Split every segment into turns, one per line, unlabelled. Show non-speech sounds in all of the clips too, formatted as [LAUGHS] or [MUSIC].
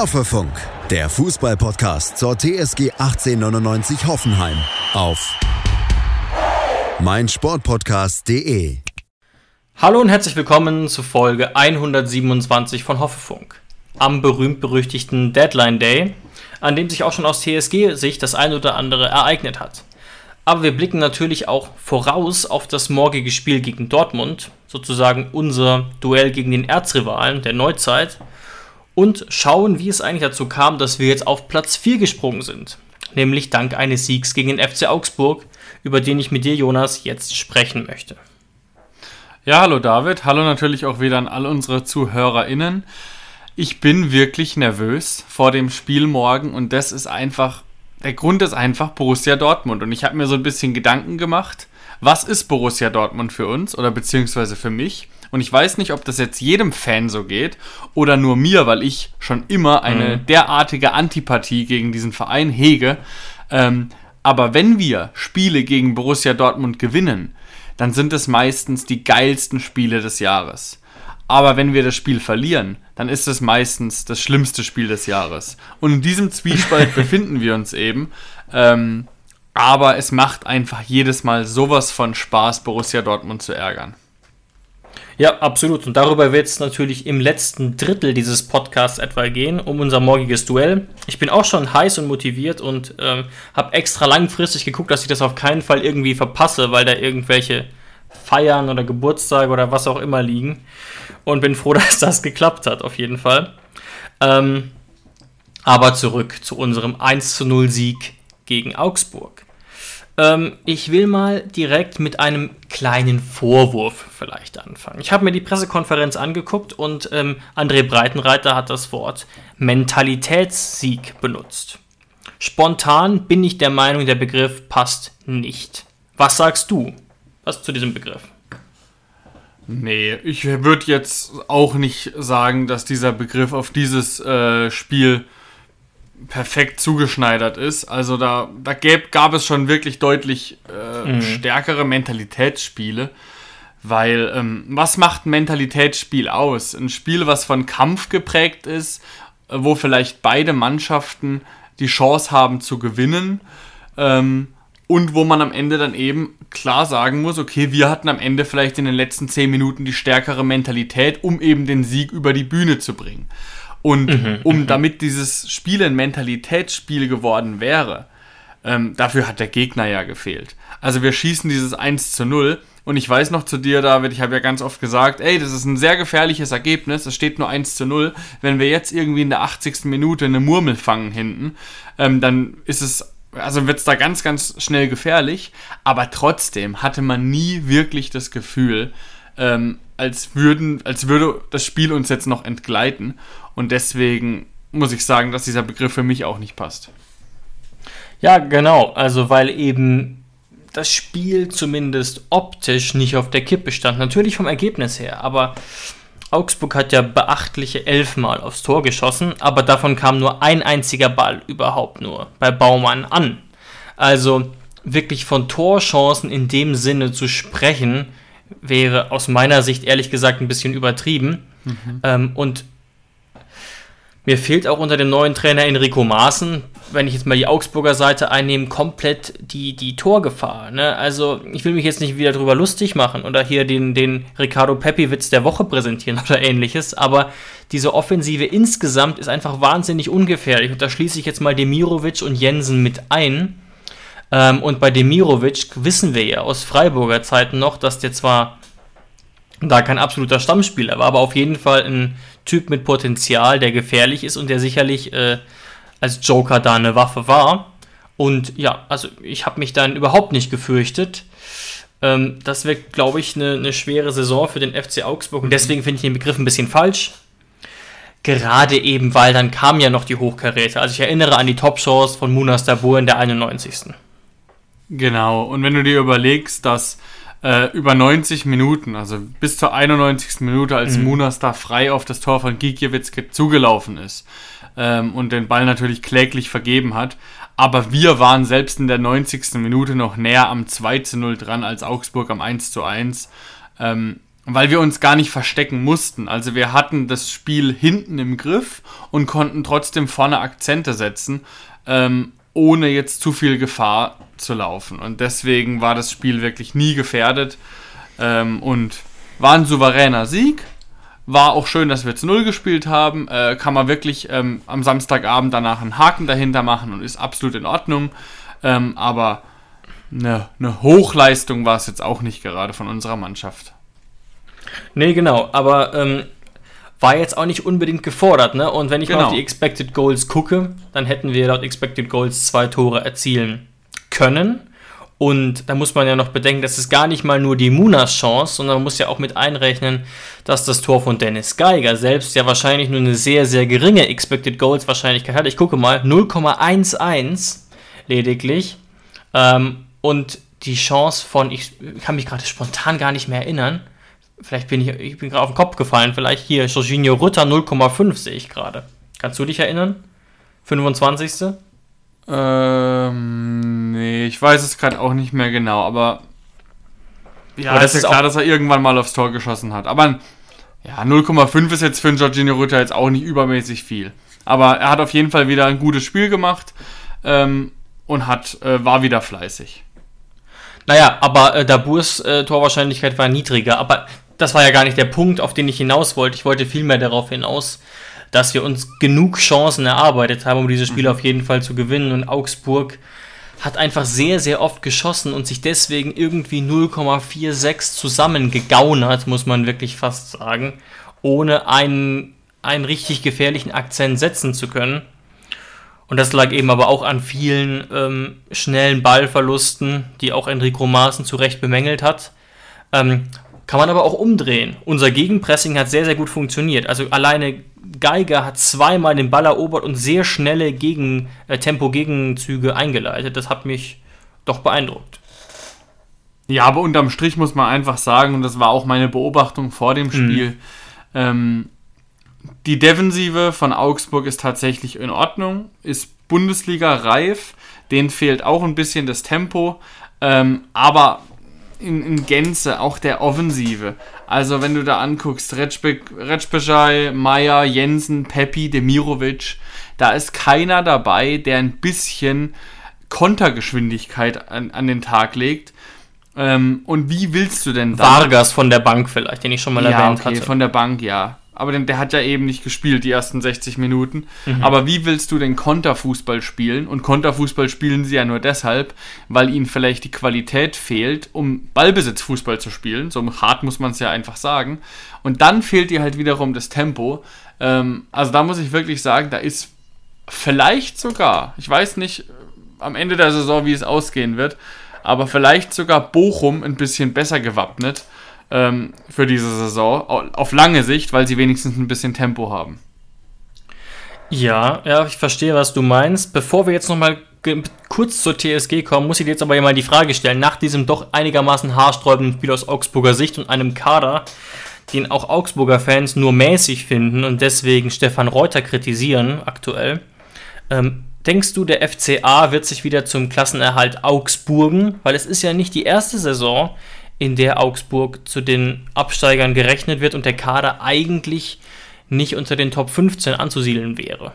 Hoffefunk, der Fußballpodcast zur TSG 1899 Hoffenheim auf meinsportpodcast.de.
Hallo und herzlich willkommen zu Folge 127 von Hoffefunk. Am berühmt-berüchtigten Deadline Day, an dem sich auch schon aus TSG-Sicht das ein oder andere ereignet hat. Aber wir blicken natürlich auch voraus auf das morgige Spiel gegen Dortmund, sozusagen unser Duell gegen den Erzrivalen der Neuzeit, und schauen, wie es eigentlich dazu kam, dass wir jetzt auf Platz 4 gesprungen sind. Nämlich dank eines Siegs gegen den FC Augsburg, über den ich mit dir, Jonas, jetzt sprechen möchte.
Ja, hallo David, hallo natürlich auch wieder an all unsere ZuhörerInnen. Ich bin wirklich nervös vor dem Spiel morgen und das ist einfach, der Grund ist einfach Borussia Dortmund und ich habe mir so ein bisschen Gedanken gemacht, was ist Borussia Dortmund für uns oder beziehungsweise für mich? Und ich weiß nicht, ob das jetzt jedem Fan so geht oder nur mir, weil ich schon immer eine mhm. derartige Antipathie gegen diesen Verein hege. Ähm, aber wenn wir Spiele gegen Borussia Dortmund gewinnen, dann sind es meistens die geilsten Spiele des Jahres. Aber wenn wir das Spiel verlieren, dann ist es meistens das schlimmste Spiel des Jahres. Und in diesem Zwiespalt [LAUGHS] befinden wir uns eben. Ähm, aber es macht einfach jedes Mal sowas von Spaß, Borussia Dortmund zu ärgern.
Ja, absolut. Und darüber wird es natürlich im letzten Drittel dieses Podcasts etwa gehen, um unser morgiges Duell. Ich bin auch schon heiß und motiviert und ähm, habe extra langfristig geguckt, dass ich das auf keinen Fall irgendwie verpasse, weil da irgendwelche Feiern oder Geburtstage oder was auch immer liegen. Und bin froh, [LAUGHS] dass das geklappt hat, auf jeden Fall. Ähm, aber zurück zu unserem 1 zu 0 Sieg gegen Augsburg. Ähm, ich will mal direkt mit einem kleinen Vorwurf vielleicht anfangen. Ich habe mir die Pressekonferenz angeguckt und ähm, André Breitenreiter hat das Wort Mentalitätssieg benutzt. Spontan bin ich der Meinung, der Begriff passt nicht. Was sagst du? Was zu diesem Begriff?
Nee, ich würde jetzt auch nicht sagen, dass dieser Begriff auf dieses äh, Spiel perfekt zugeschneidert ist. Also da, da gäb, gab es schon wirklich deutlich äh, mhm. stärkere Mentalitätsspiele. Weil, ähm, was macht ein Mentalitätsspiel aus? Ein Spiel, was von Kampf geprägt ist, äh, wo vielleicht beide Mannschaften die Chance haben zu gewinnen. Ähm, und wo man am Ende dann eben klar sagen muss, okay, wir hatten am Ende vielleicht in den letzten zehn Minuten die stärkere Mentalität, um eben den Sieg über die Bühne zu bringen. Und mhm, um mhm. damit dieses Spiel ein Mentalitätsspiel geworden wäre, ähm, dafür hat der Gegner ja gefehlt. Also wir schießen dieses 1 zu 0 und ich weiß noch zu dir, David, ich habe ja ganz oft gesagt, ey, das ist ein sehr gefährliches Ergebnis, es steht nur 1 zu 0. Wenn wir jetzt irgendwie in der 80. Minute eine Murmel fangen hinten, ähm, dann ist es, also wird es da ganz, ganz schnell gefährlich. Aber trotzdem hatte man nie wirklich das Gefühl, ähm, als, würden, als würde das Spiel uns jetzt noch entgleiten. Und deswegen muss ich sagen, dass dieser Begriff für mich auch nicht passt.
Ja, genau. Also, weil eben das Spiel zumindest optisch nicht auf der Kippe stand. Natürlich vom Ergebnis her, aber Augsburg hat ja beachtliche elfmal aufs Tor geschossen, aber davon kam nur ein einziger Ball überhaupt nur bei Baumann an. Also wirklich von Torchancen in dem Sinne zu sprechen, wäre aus meiner Sicht ehrlich gesagt ein bisschen übertrieben. Mhm. Ähm, und mir fehlt auch unter dem neuen Trainer Enrico Maaßen, wenn ich jetzt mal die Augsburger Seite einnehme, komplett die, die Torgefahr. Ne? Also ich will mich jetzt nicht wieder drüber lustig machen oder hier den, den Ricardo Pepi-Witz der Woche präsentieren oder ähnliches, aber diese Offensive insgesamt ist einfach wahnsinnig ungefährlich. Und da schließe ich jetzt mal Demirovic und Jensen mit ein. Ähm, und bei Demirovic wissen wir ja aus Freiburger Zeiten noch, dass der zwar da kein absoluter Stammspieler war, aber auf jeden Fall ein Typ mit Potenzial, der gefährlich ist und der sicherlich äh, als Joker da eine Waffe war. Und ja, also ich habe mich dann überhaupt nicht gefürchtet. Ähm, das wird, glaube ich, eine, eine schwere Saison für den FC Augsburg und deswegen finde ich den Begriff ein bisschen falsch. Gerade eben, weil dann kam ja noch die Hochkaräte. Also ich erinnere an die Top-Shows von Munas Dabur in der 91.
Genau, und wenn du dir überlegst, dass äh, über 90 Minuten, also bis zur 91. Minute, als mhm. Munas da frei auf das Tor von Gikiewicz zugelaufen ist ähm, und den Ball natürlich kläglich vergeben hat, aber wir waren selbst in der 90. Minute noch näher am 2 zu 0 dran als Augsburg am 1 zu 1. Ähm, weil wir uns gar nicht verstecken mussten. Also wir hatten das Spiel hinten im Griff und konnten trotzdem vorne Akzente setzen, ähm, ohne jetzt zu viel Gefahr zu laufen. Und deswegen war das Spiel wirklich nie gefährdet ähm, und war ein souveräner Sieg. War auch schön, dass wir zu Null gespielt haben. Äh, kann man wirklich ähm, am Samstagabend danach einen Haken dahinter machen und ist absolut in Ordnung. Ähm, aber eine, eine Hochleistung war es jetzt auch nicht gerade von unserer Mannschaft.
Nee, genau, aber ähm, war jetzt auch nicht unbedingt gefordert, ne? Und wenn ich genau. mal auf die Expected Goals gucke, dann hätten wir laut Expected Goals zwei Tore erzielen können. Und da muss man ja noch bedenken, das ist gar nicht mal nur die Munas Chance, sondern man muss ja auch mit einrechnen, dass das Tor von Dennis Geiger selbst ja wahrscheinlich nur eine sehr, sehr geringe Expected Goals Wahrscheinlichkeit hat. Ich gucke mal, 0,11 lediglich. Ähm, und die Chance von, ich kann mich gerade spontan gar nicht mehr erinnern, vielleicht bin ich, ich bin gerade auf den Kopf gefallen, vielleicht hier Jorginho Rütter 0,5 sehe ich gerade. Kannst du dich erinnern? 25.
Ähm, nee, ich weiß es gerade auch nicht mehr genau, aber ja, aber das ist ja klar, dass er irgendwann mal aufs Tor geschossen hat. Aber ja, 0,5 ist jetzt für einen Jorginho Rütter jetzt auch nicht übermäßig viel. Aber er hat auf jeden Fall wieder ein gutes Spiel gemacht ähm, und hat, äh, war wieder fleißig.
Naja, aber äh, Daburs äh, Torwahrscheinlichkeit war niedriger. Aber das war ja gar nicht der Punkt, auf den ich hinaus wollte. Ich wollte vielmehr darauf hinaus, dass wir uns genug Chancen erarbeitet haben, um dieses Spiel mhm. auf jeden Fall zu gewinnen. Und Augsburg hat einfach sehr, sehr oft geschossen und sich deswegen irgendwie 0,46 zusammengegaunert, muss man wirklich fast sagen, ohne einen, einen richtig gefährlichen Akzent setzen zu können. Und das lag eben aber auch an vielen ähm, schnellen Ballverlusten, die auch Enrico Maaßen zu Recht bemängelt hat. Ähm, kann man aber auch umdrehen. Unser Gegenpressing hat sehr, sehr gut funktioniert. Also alleine Geiger hat zweimal den Ball erobert und sehr schnelle Gegen, äh, Tempo-Gegenzüge eingeleitet. Das hat mich doch beeindruckt.
Ja, aber unterm Strich muss man einfach sagen, und das war auch meine Beobachtung vor dem Spiel, mhm. ähm, die Defensive von Augsburg ist tatsächlich in Ordnung, ist Bundesliga reif, denen fehlt auch ein bisschen das Tempo, ähm, aber in, in Gänze, auch der Offensive. Also wenn du da anguckst, Retschbejai, Meier, Jensen, Peppi, Demirovic, da ist keiner dabei, der ein bisschen Kontergeschwindigkeit an, an den Tag legt. Ähm, und wie willst du denn
da? Vargas von der Bank vielleicht, den ich schon mal ja, erwähnt okay, hatte.
von der Bank, ja aber der hat ja eben nicht gespielt, die ersten 60 Minuten. Mhm. Aber wie willst du denn Konterfußball spielen? Und Konterfußball spielen sie ja nur deshalb, weil ihnen vielleicht die Qualität fehlt, um Ballbesitzfußball zu spielen. So hart muss man es ja einfach sagen. Und dann fehlt dir halt wiederum das Tempo. Ähm, also da muss ich wirklich sagen, da ist vielleicht sogar, ich weiß nicht äh, am Ende der Saison, wie es ausgehen wird, aber vielleicht sogar Bochum ein bisschen besser gewappnet ähm, für diese Saison. Auf lange Sicht, weil sie wenigstens ein bisschen Tempo haben.
Ja, ja, ich verstehe, was du meinst. Bevor wir jetzt nochmal kurz zur TSG kommen, muss ich dir jetzt aber mal die Frage stellen, nach diesem doch einigermaßen haarsträubenden Spiel aus Augsburger Sicht und einem Kader, den auch Augsburger Fans nur mäßig finden und deswegen Stefan Reuter kritisieren aktuell, ähm, denkst du, der FCA wird sich wieder zum Klassenerhalt Augsburgen? Weil es ist ja nicht die erste Saison, in der Augsburg zu den Absteigern gerechnet wird und der Kader eigentlich nicht unter den Top 15 anzusiedeln wäre.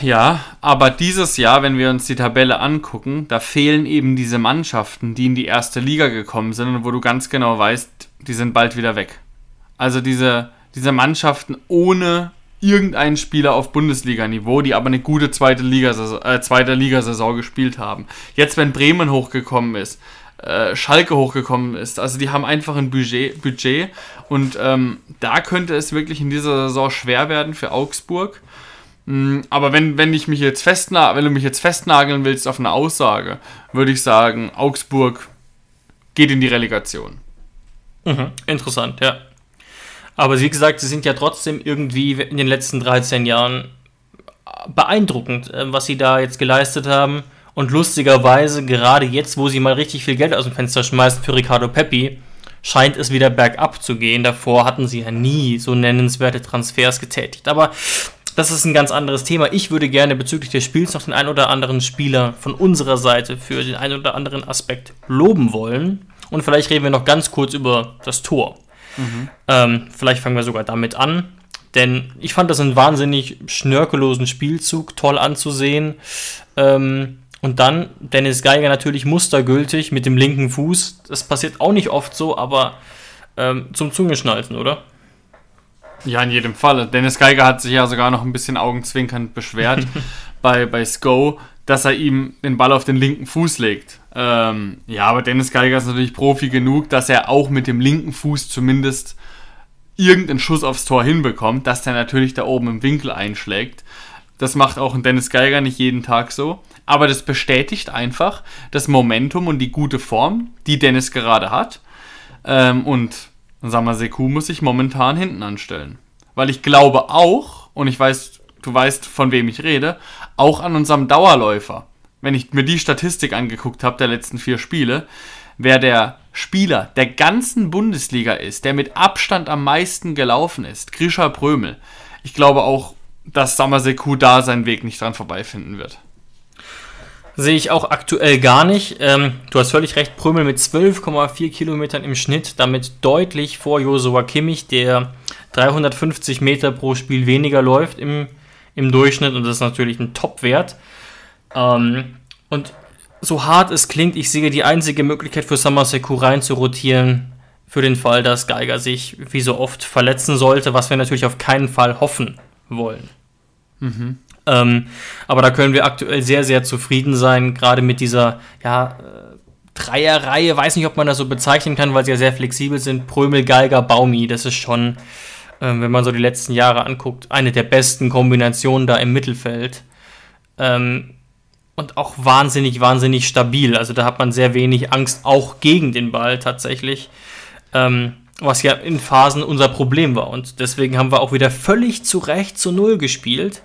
Ja, aber dieses Jahr, wenn wir uns die Tabelle angucken, da fehlen eben diese Mannschaften, die in die erste Liga gekommen sind und wo du ganz genau weißt, die sind bald wieder weg. Also diese, diese Mannschaften ohne irgendeinen Spieler auf Bundesliga-Niveau, die aber eine gute zweite Ligasaison, äh, zweite Ligasaison gespielt haben. Jetzt, wenn Bremen hochgekommen ist, äh, Schalke hochgekommen ist. Also die haben einfach ein Budget, Budget und ähm, da könnte es wirklich in dieser Saison schwer werden für Augsburg. Mm, aber wenn, wenn ich mich jetzt festna wenn du mich jetzt festnageln willst auf eine Aussage, würde ich sagen, Augsburg geht in die Relegation.
Mhm, interessant, ja. Aber wie gesagt, sie sind ja trotzdem irgendwie in den letzten 13 Jahren beeindruckend, äh, was sie da jetzt geleistet haben. Und lustigerweise, gerade jetzt, wo sie mal richtig viel Geld aus dem Fenster schmeißen für Ricardo Peppi, scheint es wieder bergab zu gehen. Davor hatten sie ja nie so nennenswerte Transfers getätigt. Aber das ist ein ganz anderes Thema. Ich würde gerne bezüglich des Spiels noch den ein oder anderen Spieler von unserer Seite für den ein oder anderen Aspekt loben wollen. Und vielleicht reden wir noch ganz kurz über das Tor. Mhm. Ähm, vielleicht fangen wir sogar damit an. Denn ich fand das einen wahnsinnig schnörkellosen Spielzug, toll anzusehen. Ähm, und dann Dennis Geiger natürlich mustergültig mit dem linken Fuß. Das passiert auch nicht oft so, aber ähm, zum Zungeschnalzen, oder?
Ja, in jedem Fall. Dennis Geiger hat sich ja sogar noch ein bisschen augenzwinkernd beschwert [LAUGHS] bei, bei Sko, dass er ihm den Ball auf den linken Fuß legt. Ähm, ja, aber Dennis Geiger ist natürlich Profi genug, dass er auch mit dem linken Fuß zumindest irgendeinen Schuss aufs Tor hinbekommt, dass der natürlich da oben im Winkel einschlägt. Das macht auch ein Dennis Geiger nicht jeden Tag so. Aber das bestätigt einfach das Momentum und die gute Form, die Dennis gerade hat. Ähm, und Samaseku muss sich momentan hinten anstellen. Weil ich glaube auch, und ich weiß, du weißt, von wem ich rede, auch an unserem Dauerläufer. Wenn ich mir die Statistik angeguckt habe der letzten vier Spiele, wer der Spieler der ganzen Bundesliga ist, der mit Abstand am meisten gelaufen ist, Grisha Prömel. Ich glaube auch, dass Samaseku da seinen Weg nicht dran vorbeifinden wird.
Sehe ich auch aktuell gar nicht. Ähm, du hast völlig recht, Prömel mit 12,4 Kilometern im Schnitt, damit deutlich vor Josua Kimmich, der 350 Meter pro Spiel weniger läuft im, im Durchschnitt und das ist natürlich ein Top-Wert. Ähm, und so hart es klingt, ich sehe die einzige Möglichkeit für Samaseku rein zu rotieren, für den Fall, dass Geiger sich wie so oft verletzen sollte, was wir natürlich auf keinen Fall hoffen wollen. Mhm. Ähm, aber da können wir aktuell sehr, sehr zufrieden sein, gerade mit dieser, ja, äh, Dreierreihe, weiß nicht, ob man das so bezeichnen kann, weil sie ja sehr flexibel sind. Prömel, Geiger, Baumi, das ist schon, äh, wenn man so die letzten Jahre anguckt, eine der besten Kombinationen da im Mittelfeld. Ähm, und auch wahnsinnig, wahnsinnig stabil. Also da hat man sehr wenig Angst, auch gegen den Ball tatsächlich. Ähm, was ja in Phasen unser Problem war. Und deswegen haben wir auch wieder völlig zu Recht zu Null gespielt.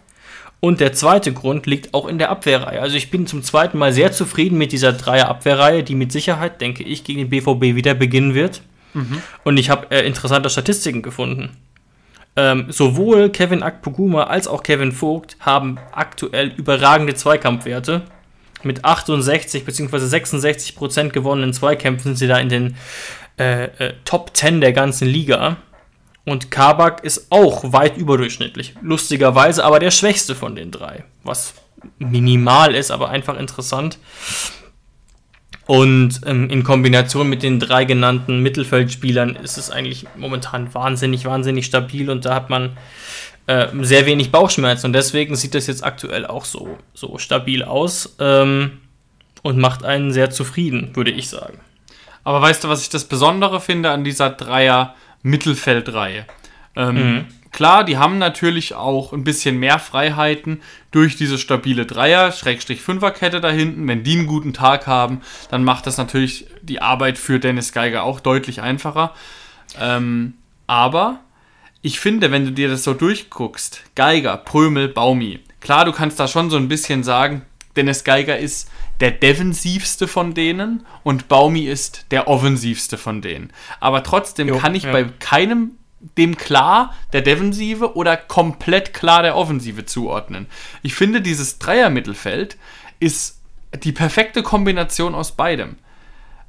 Und der zweite Grund liegt auch in der Abwehrreihe. Also ich bin zum zweiten Mal sehr zufrieden mit dieser Dreier-Abwehrreihe, die mit Sicherheit, denke ich, gegen den BVB wieder beginnen wird. Mhm. Und ich habe äh, interessante Statistiken gefunden. Ähm, sowohl Kevin Akpoguma als auch Kevin Vogt haben aktuell überragende Zweikampfwerte. Mit 68 bzw. 66 Prozent gewonnenen Zweikämpfen sind sie da in den äh, äh, Top 10 der ganzen Liga. Und Kabak ist auch weit überdurchschnittlich. Lustigerweise aber der schwächste von den drei. Was minimal ist, aber einfach interessant. Und ähm, in Kombination mit den drei genannten Mittelfeldspielern ist es eigentlich momentan wahnsinnig, wahnsinnig stabil und da hat man äh, sehr wenig Bauchschmerzen und deswegen sieht das jetzt aktuell auch so, so stabil aus ähm, und macht einen sehr zufrieden, würde ich sagen.
Aber weißt du, was ich das Besondere finde an dieser Dreier-Mittelfeldreihe? Ähm, mhm. Klar, die haben natürlich auch ein bisschen mehr Freiheiten durch diese stabile Dreier-Fünferkette da hinten. Wenn die einen guten Tag haben, dann macht das natürlich die Arbeit für Dennis Geiger auch deutlich einfacher. Ähm, aber ich finde, wenn du dir das so durchguckst, Geiger, Prömel, Baumi, klar, du kannst da schon so ein bisschen sagen, Dennis Geiger ist der defensivste von denen und Baumi ist der offensivste von denen. Aber trotzdem jo, kann ich ja. bei keinem dem klar der Defensive oder komplett klar der Offensive zuordnen. Ich finde, dieses Dreier-Mittelfeld ist die perfekte Kombination aus beidem.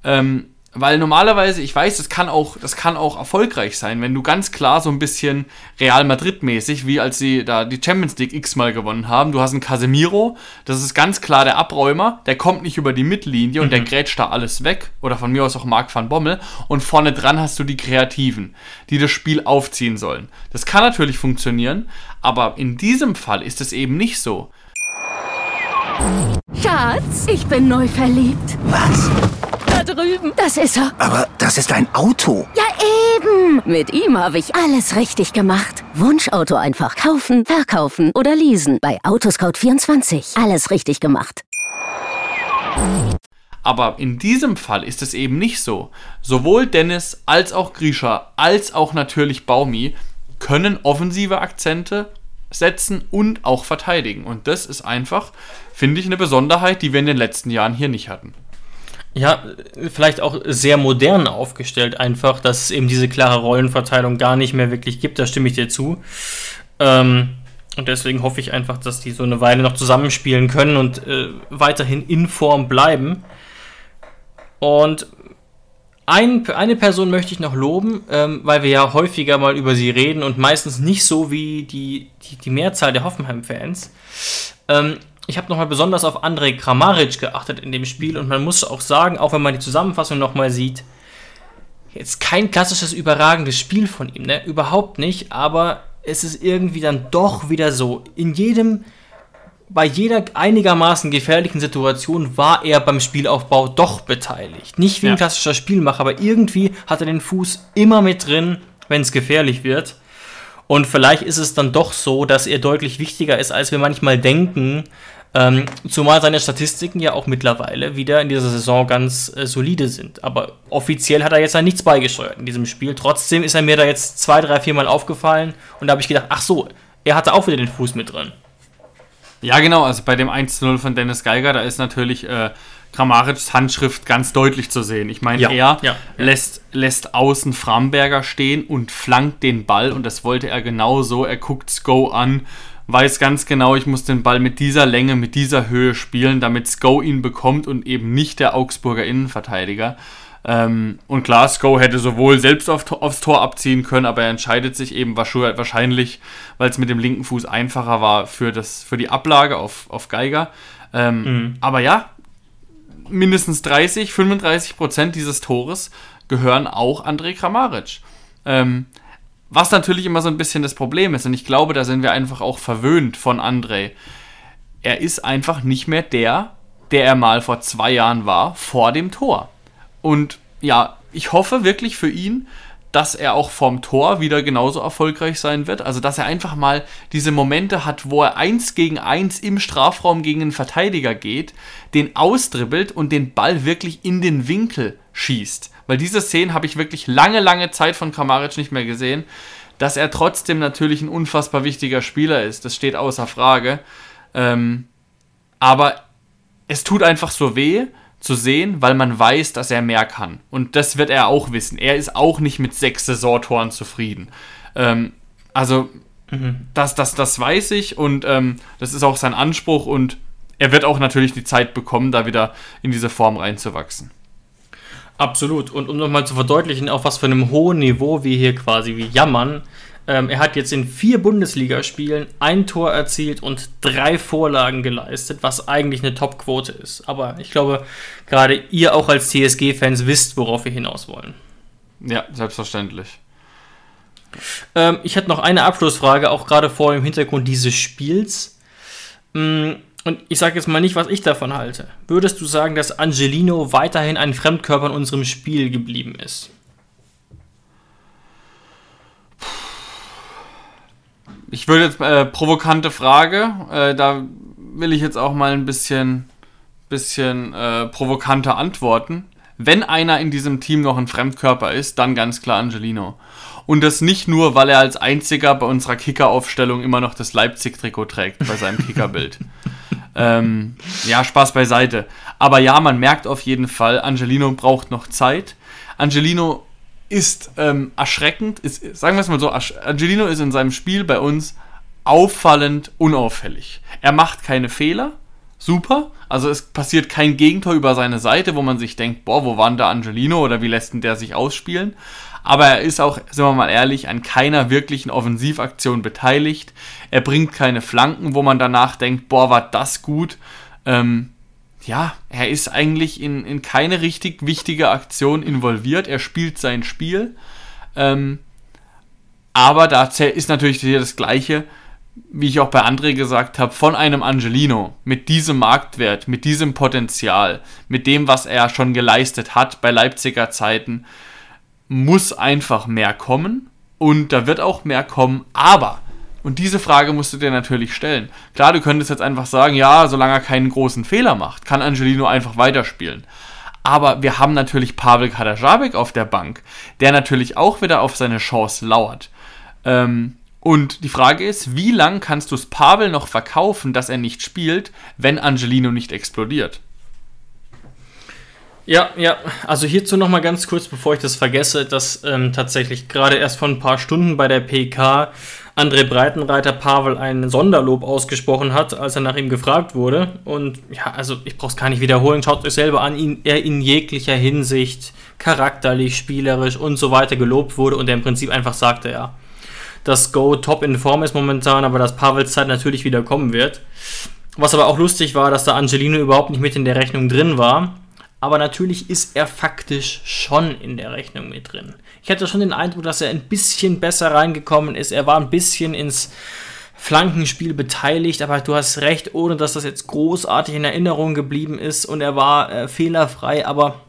Ähm, weil normalerweise, ich weiß, das kann auch, das kann auch erfolgreich sein, wenn du ganz klar so ein bisschen Real Madrid-mäßig, wie als sie da die Champions League x-mal gewonnen haben, du hast einen Casemiro, das ist ganz klar der Abräumer, der kommt nicht über die Mittellinie und mhm. der grätscht da alles weg, oder von mir aus auch Marc van Bommel, und vorne dran hast du die Kreativen, die das Spiel aufziehen sollen. Das kann natürlich funktionieren, aber in diesem Fall ist es eben nicht so.
Schatz, ich bin neu verliebt.
Was?
Drüben. Das ist er.
Aber das ist ein Auto.
Ja, eben. Mit ihm habe ich alles richtig gemacht. Wunschauto einfach kaufen, verkaufen oder leasen. Bei Autoscout24. Alles richtig gemacht.
Aber in diesem Fall ist es eben nicht so. Sowohl Dennis als auch Grisha als auch natürlich Baumi können offensive Akzente setzen und auch verteidigen. Und das ist einfach, finde ich, eine Besonderheit, die wir in den letzten Jahren hier nicht hatten.
Ja, vielleicht auch sehr modern aufgestellt, einfach, dass es eben diese klare Rollenverteilung gar nicht mehr wirklich gibt, da stimme ich dir zu. Ähm, und deswegen hoffe ich einfach, dass die so eine Weile noch zusammenspielen können und äh, weiterhin in Form bleiben. Und ein, eine Person möchte ich noch loben, ähm, weil wir ja häufiger mal über sie reden und meistens nicht so wie die, die, die Mehrzahl der Hoffenheim-Fans. Ähm, ich habe nochmal besonders auf Andrej Kramaric geachtet in dem Spiel und man muss auch sagen, auch wenn man die Zusammenfassung nochmal sieht, jetzt kein klassisches überragendes Spiel von ihm, ne? Überhaupt nicht, aber es ist irgendwie dann doch wieder so. In jedem bei jeder einigermaßen gefährlichen Situation war er beim Spielaufbau doch beteiligt. Nicht wie ein klassischer Spielmacher, aber irgendwie hat er den Fuß immer mit drin, wenn es gefährlich wird. Und vielleicht ist es dann doch so, dass er deutlich wichtiger ist, als wir manchmal denken. Ähm, zumal seine Statistiken ja auch mittlerweile wieder in dieser Saison ganz äh, solide sind. Aber offiziell hat er jetzt ja nichts beigesteuert in diesem Spiel. Trotzdem ist er mir da jetzt zwei, drei, vier Mal aufgefallen und da habe ich gedacht, ach so, er hatte auch wieder den Fuß mit drin.
Ja, genau, also bei dem 1-0 von Dennis Geiger, da ist natürlich äh, Kramarics Handschrift ganz deutlich zu sehen. Ich meine,
Ja,
er
ja.
Lässt, lässt außen Framberger stehen und flankt den Ball und das wollte er genauso. Er guckt Sko an, weiß ganz genau, ich muss den Ball mit dieser Länge, mit dieser Höhe spielen, damit Sko ihn bekommt und eben nicht der Augsburger Innenverteidiger. Ähm, und Sko hätte sowohl selbst auf, aufs Tor abziehen können, aber er entscheidet sich eben wahrsch- wahrscheinlich, weil es mit dem linken Fuß einfacher war, für, das, für die Ablage auf, auf Geiger. Ähm, Aber ja, mindestens 30, 35 Prozent dieses Tores gehören auch André Kramaric. Ähm, was natürlich immer so ein bisschen das Problem ist, und ich glaube, da sind wir einfach auch verwöhnt von André. Er ist einfach nicht mehr der, der er mal vor zwei Jahren war, vor dem Tor. Und ja, ich hoffe wirklich für ihn, dass er auch vorm Tor wieder genauso erfolgreich sein wird. Also, dass er einfach mal diese Momente hat, wo er eins gegen eins im Strafraum gegen einen Verteidiger geht, den ausdribbelt und den Ball wirklich in den Winkel schießt. Weil diese Szenen habe ich wirklich lange, lange Zeit von Kramaric nicht mehr gesehen. Dass er trotzdem natürlich ein unfassbar wichtiger Spieler ist, das steht außer Frage. Ähm, aber es tut einfach so weh zu sehen, weil man weiß, dass er mehr kann. Und das wird er auch wissen. Er ist auch nicht mit sechs Saisontoren zufrieden. Ähm, also, das, das, das weiß ich und ähm, das ist auch sein Anspruch und er wird auch natürlich die Zeit bekommen, da wieder in diese Form reinzuwachsen.
Absolut. Und um nochmal zu verdeutlichen, auf was für einem hohen Niveau wir hier quasi wie jammern. Ähm, er hat jetzt in vier Bundesligaspielen ein Tor erzielt und drei Vorlagen geleistet, was eigentlich eine Top-Quote ist. Aber ich glaube, gerade ihr auch als TSG-Fans wisst, worauf wir hinaus wollen.
Ja, selbstverständlich.
Ähm, ich hätte noch eine Abschlussfrage, auch gerade vor dem Hintergrund dieses Spiels. Mm, Und ich sage jetzt mal nicht, was ich davon halte. Würdest du sagen, dass Angelino weiterhin ein Fremdkörper in unserem Spiel geblieben ist?
Ich würde jetzt äh, provokante Frage, äh, da will ich jetzt auch mal ein bisschen, bisschen äh, provokanter antworten. Wenn einer in diesem Team noch ein Fremdkörper ist, dann ganz klar Angelino. Und das nicht nur, weil er als einziger bei unserer Kicker-Aufstellung immer noch das Leipzig-Trikot trägt bei seinem Kickerbild. [LAUGHS] ähm, ja, Spaß beiseite. Aber ja, man merkt auf jeden Fall, Angelino braucht noch Zeit. Angelino ist ähm, erschreckend, ist, sagen wir es mal so, Angelino ist in seinem Spiel bei uns auffallend unauffällig. Er macht keine Fehler, super, also es passiert kein Gegentor über seine Seite, wo man sich denkt, boah, wo war denn da Angelino oder wie lässt denn der sich ausspielen? Aber er ist auch, sind wir mal ehrlich, an keiner wirklichen Offensivaktion beteiligt. Er bringt keine Flanken, wo man danach denkt, boah, war das gut. Ähm, ja, er ist eigentlich in, in keine richtig wichtige Aktion involviert. Er spielt sein Spiel. Ähm, aber da ist natürlich das Gleiche, wie ich auch bei André gesagt habe, von einem Angelino mit diesem Marktwert, mit diesem Potenzial, mit dem, was er schon geleistet hat bei Leipziger Zeiten, muss einfach mehr kommen. Und da wird auch mehr kommen. Aber, und diese Frage musst du dir natürlich stellen. Klar, du könntest jetzt einfach sagen, ja, solange er keinen großen Fehler macht, kann Angelino einfach weiterspielen. Aber wir haben natürlich Pavel Kadajabek auf der Bank, der natürlich auch wieder auf seine Chance lauert. Ähm, und die Frage ist, wie lang kannst du es Pavel noch verkaufen, dass er nicht spielt, wenn Angelino nicht explodiert?
Ja, ja, also hierzu nochmal ganz kurz, bevor ich das vergesse, dass ähm, tatsächlich gerade erst vor ein paar Stunden bei der PK André Breitenreiter Pavel ein Sonderlob ausgesprochen hat, als er nach ihm gefragt wurde. Und ja, also ich brauche es gar nicht wiederholen. Schaut euch selber an, ihn, er in jeglicher Hinsicht charakterlich, spielerisch und so weiter gelobt wurde und er im Prinzip einfach sagte, ja, dass Go top in Form ist momentan, aber dass Pavels Zeit natürlich wieder kommen wird. Was aber auch lustig war, dass da Angelino überhaupt nicht mit in der Rechnung drin war. Aber natürlich ist er faktisch schon in der Rechnung mit drin. Ich hatte schon den Eindruck, dass er ein bisschen besser reingekommen ist. Er war ein bisschen ins Flankenspiel beteiligt, aber du hast recht, ohne dass das jetzt großartig in Erinnerung geblieben ist und er war äh, fehlerfrei. Aber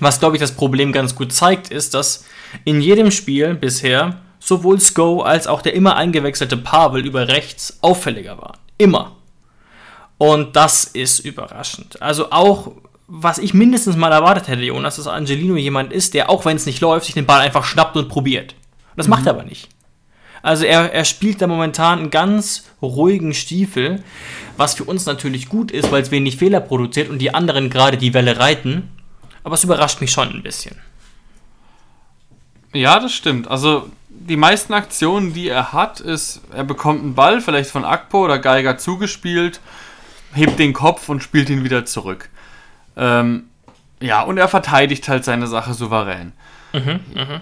was, glaube ich, das Problem ganz gut zeigt, ist, dass in jedem Spiel bisher sowohl Sko als auch der immer eingewechselte Pavel über rechts auffälliger waren. Immer. Und das ist überraschend. Also auch, was ich mindestens mal erwartet hätte, Jonas, dass Angelino jemand ist, der, auch wenn es nicht läuft, sich den Ball einfach schnappt und probiert. Das mhm. macht er aber nicht. Also er, er spielt da momentan einen ganz ruhigen Stiefel, was für uns natürlich gut ist, weil es wenig Fehler produziert und die anderen gerade die Welle reiten. Aber es überrascht mich schon ein bisschen.
Ja, das stimmt. Also die meisten Aktionen, die er hat, ist, er bekommt einen Ball, vielleicht von Akpo oder Geiger zugespielt, hebt den Kopf und spielt ihn wieder zurück. Ähm, ja, und er verteidigt halt seine Sache souverän. Mhm, mh.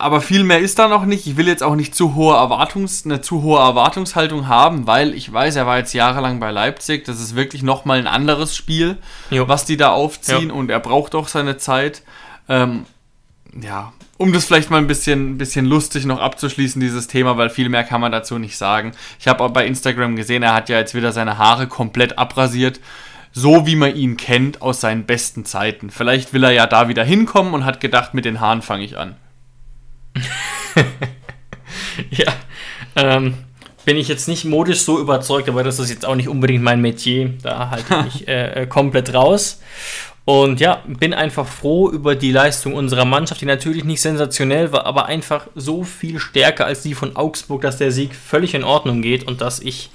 Aber viel mehr ist da noch nicht. Ich will jetzt auch nicht zu hohe Erwartungs, eine zu hohe Erwartungshaltung haben, weil ich weiß, er war jetzt jahrelang bei Leipzig. Das ist wirklich nochmal ein anderes Spiel, jo. was die da aufziehen. Jo. Und er braucht auch seine Zeit. Ähm, ja, um das vielleicht mal ein bisschen, bisschen lustig noch abzuschließen, dieses Thema, weil viel mehr kann man dazu nicht sagen. Ich habe auch bei Instagram gesehen, er hat ja jetzt wieder seine Haare komplett abrasiert. So wie man ihn kennt aus seinen besten Zeiten. Vielleicht will er ja da wieder hinkommen und hat gedacht, mit den Haaren fange ich an. [LAUGHS]
ja, ähm, bin ich jetzt nicht modisch so überzeugt, aber das ist jetzt auch nicht unbedingt mein Metier. Da halte ich mich [LAUGHS] äh, äh, komplett raus. Und ja, bin einfach froh über die Leistung unserer Mannschaft, die natürlich nicht sensationell war, aber einfach so viel stärker als die von Augsburg, dass der Sieg völlig in Ordnung geht und dass ich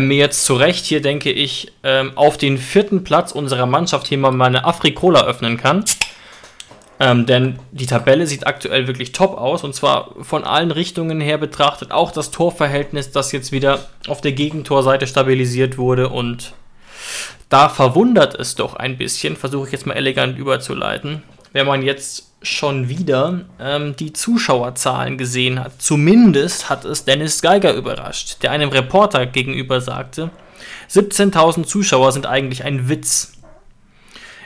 mir jetzt zu Recht hier, denke ich, ähm, auf den vierten Platz unserer Mannschaft hier mal meine Afrikola öffnen kann. Ähm, denn die Tabelle sieht aktuell wirklich top aus und zwar von allen Richtungen her betrachtet. Auch das Torverhältnis, das jetzt wieder auf der Gegentorseite stabilisiert wurde und da verwundert es doch ein bisschen, versuche ich jetzt mal elegant überzuleiten, wenn man jetzt schon wieder ähm, die Zuschauerzahlen gesehen hat. Zumindest hat es Dennis Geiger überrascht, der einem Reporter gegenüber sagte, 17.000 Zuschauer sind eigentlich ein Witz.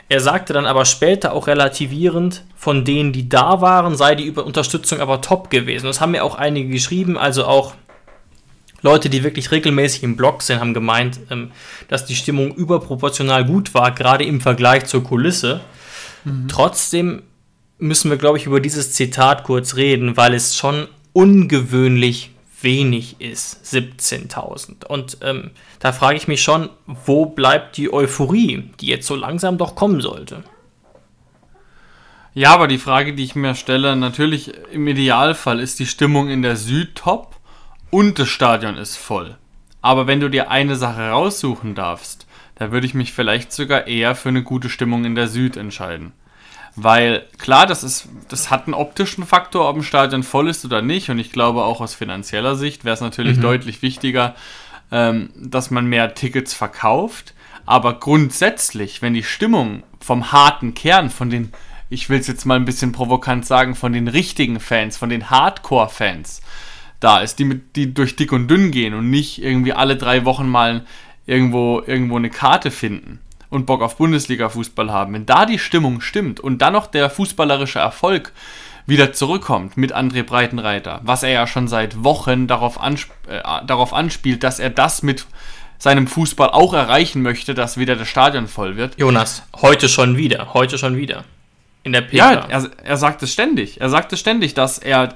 Er sagte dann aber später auch relativierend, von denen, die da waren, sei die Unterstützung aber top gewesen. Das haben mir auch einige geschrieben, also auch Leute, die wirklich regelmäßig im Blog sind, haben gemeint, ähm, dass die Stimmung überproportional gut war, gerade im Vergleich zur Kulisse. Trotzdem müssen wir, glaube ich, über dieses Zitat kurz reden, weil es schon ungewöhnlich wenig ist, 17.000. Und ähm, da frage ich mich schon, wo bleibt die Euphorie, die jetzt so langsam doch kommen sollte?
Ja, aber die Frage, die ich mir stelle, natürlich im Idealfall ist die Stimmung in der Süd top und das Stadion ist voll. Aber wenn du dir eine Sache raussuchen darfst, da würde ich mich vielleicht sogar eher für eine gute Stimmung in der Süd entscheiden. Weil klar, das ist, das hat einen optischen Faktor, ob ein Stadion voll ist oder nicht. Und ich glaube auch aus finanzieller Sicht wäre es natürlich mhm. deutlich wichtiger, ähm, dass man mehr Tickets verkauft. Aber grundsätzlich, wenn die Stimmung vom harten Kern, von den, ich will es jetzt mal ein bisschen provokant sagen, von den richtigen Fans, von den Hardcore-Fans, da ist, die, mit, die durch dick und dünn gehen und nicht irgendwie alle drei Wochen mal irgendwo, irgendwo eine Karte finden und Bock auf Bundesliga-Fußball haben. Wenn da die Stimmung stimmt und dann noch der fußballerische Erfolg wieder zurückkommt mit André Breitenreiter, was er ja schon seit Wochen darauf, ansp äh, darauf anspielt, dass er das mit seinem Fußball auch erreichen möchte, dass wieder das Stadion voll wird.
Jonas, heute schon wieder, heute schon wieder.
In der PK. Ja, er, er sagt es ständig. Er sagt es ständig, dass er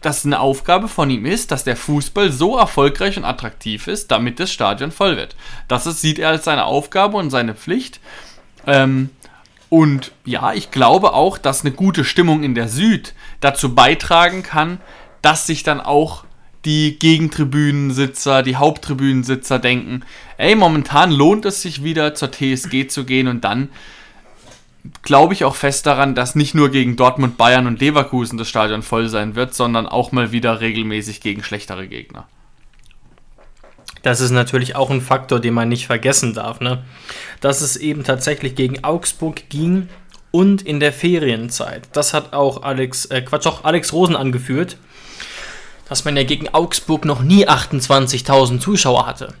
dass eine Aufgabe von ihm ist, dass der Fußball so erfolgreich und attraktiv ist, damit das Stadion voll wird. Das ist, sieht er als seine Aufgabe und seine Pflicht. Ähm, und ja, ich glaube auch, dass eine gute Stimmung in der Süd dazu beitragen kann, dass sich dann auch die Gegentribünensitzer, die Haupttribünensitzer denken, ey, momentan lohnt es sich wieder zur TSG zu gehen und dann glaube ich auch fest daran, dass nicht nur gegen Dortmund, Bayern und Leverkusen das Stadion voll sein wird, sondern auch mal wieder regelmäßig gegen schlechtere Gegner.
Das ist natürlich auch ein Faktor, den man nicht vergessen darf, ne? Dass es eben tatsächlich gegen Augsburg ging und in der Ferienzeit. Das hat auch Alex, äh, Quatsch, auch Alex Rosen angeführt, dass man ja gegen Augsburg noch nie 28.000 Zuschauer hatte.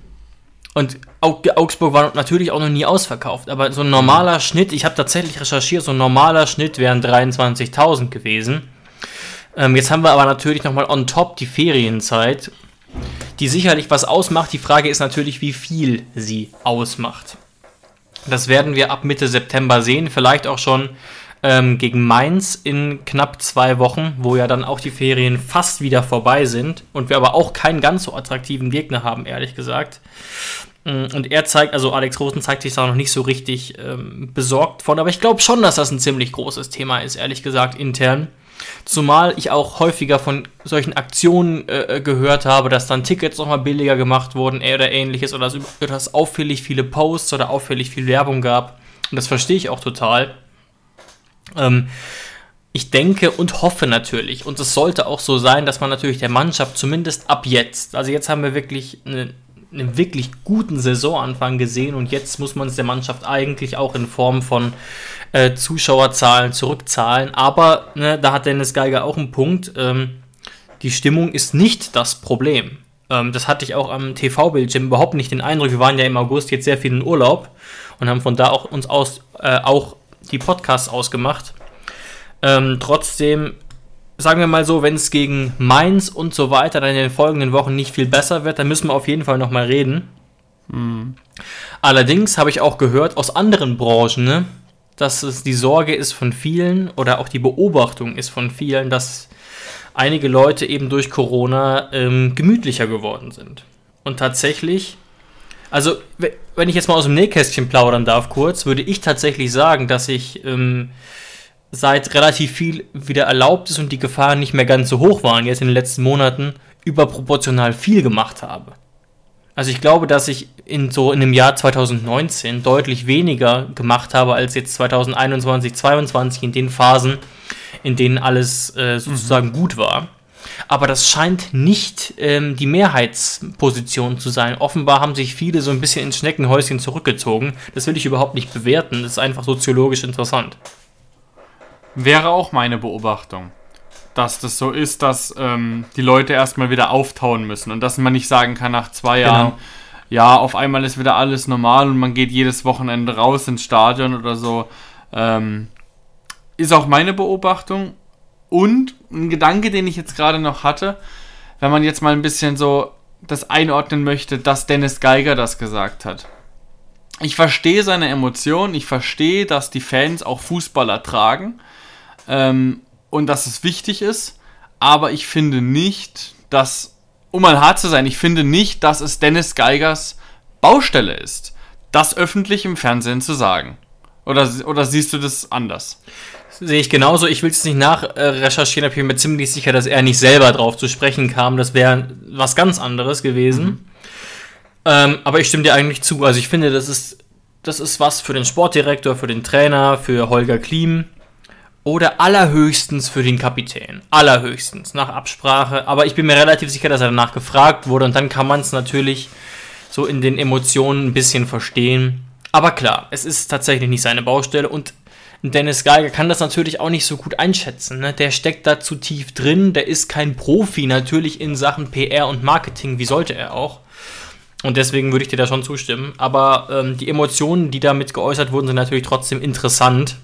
Und Augsburg war natürlich auch noch nie ausverkauft. Aber so ein normaler Schnitt, ich habe tatsächlich recherchiert, so ein normaler Schnitt wären 23.000 gewesen. Ähm, jetzt haben wir aber natürlich nochmal on top die Ferienzeit, die sicherlich was ausmacht. Die Frage ist natürlich, wie viel sie ausmacht. Das werden wir ab Mitte September sehen, vielleicht auch schon ähm, gegen Mainz in knapp zwei Wochen, wo ja dann auch die Ferien fast wieder vorbei sind und wir aber auch keinen ganz so attraktiven Gegner haben, ehrlich gesagt. Mm, und er zeigt, also Alex Rosen zeigt sich da noch nicht so richtig ähm, besorgt von, aber ich glaube schon, dass das ein ziemlich großes Thema ist, ehrlich gesagt, intern. Zumal ich auch häufiger von solchen Aktionen äh, äh gehört habe, dass dann Tickets nochmal billiger gemacht wurden oder ähnliches oder dass es auffällig viele Posts oder auffällig viel Werbung gab. Und das verstehe ich auch total. Ähm, ich denke und hoffe natürlich, und es sollte auch so sein, dass man natürlich der Mannschaft zumindest ab jetzt, also jetzt haben wir wirklich eine, einen wirklich guten Saisonanfang gesehen und jetzt muss man es der Mannschaft eigentlich auch in Form von äh, Zuschauerzahlen zurückzahlen. Aber ne, da hat Dennis Geiger auch einen Punkt. Ähm, die Stimmung ist nicht das Problem. Ähm, das hatte ich auch am TV-Bildschirm überhaupt nicht den Eindruck. Wir waren ja im August jetzt sehr viel in Urlaub und haben von da auch uns aus, äh, auch die Podcasts ausgemacht. Ähm, trotzdem, sagen wir mal so, wenn es gegen Mainz und so weiter dann in den folgenden Wochen nicht viel besser wird, dann müssen wir auf jeden Fall nochmal reden. Mhm. Allerdings habe ich auch gehört aus anderen Branchen, ne, dass es die Sorge ist von vielen oder auch die Beobachtung ist von vielen, dass einige Leute eben durch Corona ähm, gemütlicher geworden sind. Und tatsächlich also, wenn ich jetzt mal aus dem Nähkästchen plaudern darf, kurz, würde ich tatsächlich sagen, dass ich ähm, seit relativ viel wieder erlaubt ist und die Gefahren nicht mehr ganz so hoch waren, jetzt in den letzten Monaten, überproportional viel gemacht habe. Also ich glaube, dass ich in so in dem Jahr 2019 deutlich weniger gemacht habe als jetzt 2021, 2022 in den Phasen, in denen alles äh, sozusagen mhm. gut war. Aber das scheint nicht ähm, die Mehrheitsposition zu sein. Offenbar haben sich viele so ein bisschen ins Schneckenhäuschen zurückgezogen. Das will ich überhaupt nicht bewerten. Das ist einfach soziologisch interessant.
Wäre auch meine Beobachtung, dass das so ist, dass ähm, die Leute erstmal wieder auftauen müssen und dass man nicht sagen kann nach zwei genau. Jahren, ja, auf einmal ist wieder alles normal und man geht jedes Wochenende raus ins Stadion oder so. Ähm, ist auch meine Beobachtung. Und ein Gedanke, den ich jetzt gerade noch hatte, wenn man jetzt mal ein bisschen so das einordnen möchte, dass Dennis Geiger das gesagt hat. Ich verstehe seine Emotionen, ich verstehe, dass die Fans auch Fußballer tragen ähm, und dass es wichtig ist, aber ich finde nicht, dass, um mal hart zu sein, ich finde nicht, dass es Dennis Geigers Baustelle ist, das öffentlich im Fernsehen zu sagen. Oder, oder siehst du das anders?
Sehe ich genauso. Ich will es nicht nachrecherchieren, aber ich bin mir ziemlich sicher, dass er nicht selber drauf zu sprechen kam. Das wäre was ganz anderes gewesen. Mhm. Ähm, aber ich stimme dir eigentlich zu. Also ich finde, das ist, das ist was für den Sportdirektor, für den Trainer, für Holger Klim oder allerhöchstens für den Kapitän. Allerhöchstens, nach Absprache. Aber ich bin mir relativ sicher, dass er danach gefragt wurde und dann kann man es natürlich so in den Emotionen ein bisschen verstehen. Aber klar, es ist tatsächlich nicht seine Baustelle und Dennis Geiger kann das natürlich auch nicht so gut einschätzen. Ne? Der steckt da zu tief drin, der ist kein Profi natürlich in Sachen PR und Marketing, wie sollte er auch. Und deswegen würde ich dir da schon zustimmen. Aber ähm, die Emotionen, die damit geäußert wurden, sind natürlich trotzdem interessant.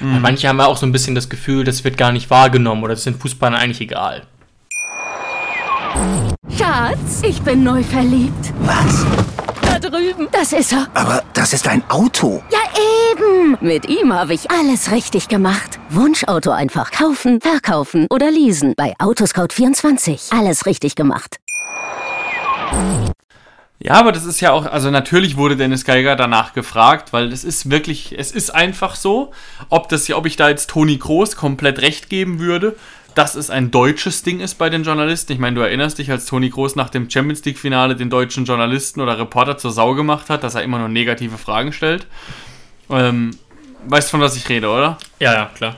Mhm. Manche haben ja auch so ein bisschen das Gefühl, das wird gar nicht wahrgenommen oder das sind Fußballern eigentlich egal.
Schatz, ich bin neu verliebt.
Was?
Drüben. Das ist er.
Aber das ist ein Auto.
Ja, eben. Mit ihm habe ich alles richtig gemacht. Wunschauto einfach kaufen, verkaufen oder leasen. Bei Autoscout24. Alles richtig gemacht.
Ja, aber das ist ja auch, also natürlich wurde Dennis Geiger danach gefragt, weil es ist wirklich, es ist einfach so, ob das ob ich da jetzt Toni Kroos komplett recht geben würde, dass es ein deutsches Ding ist bei den Journalisten. Ich meine, du erinnerst dich, als Toni Groß nach dem Champions League-Finale den deutschen Journalisten oder Reporter zur Sau gemacht hat, dass er immer nur negative Fragen stellt. Ähm, weißt von was ich rede, oder?
Ja, ja, klar.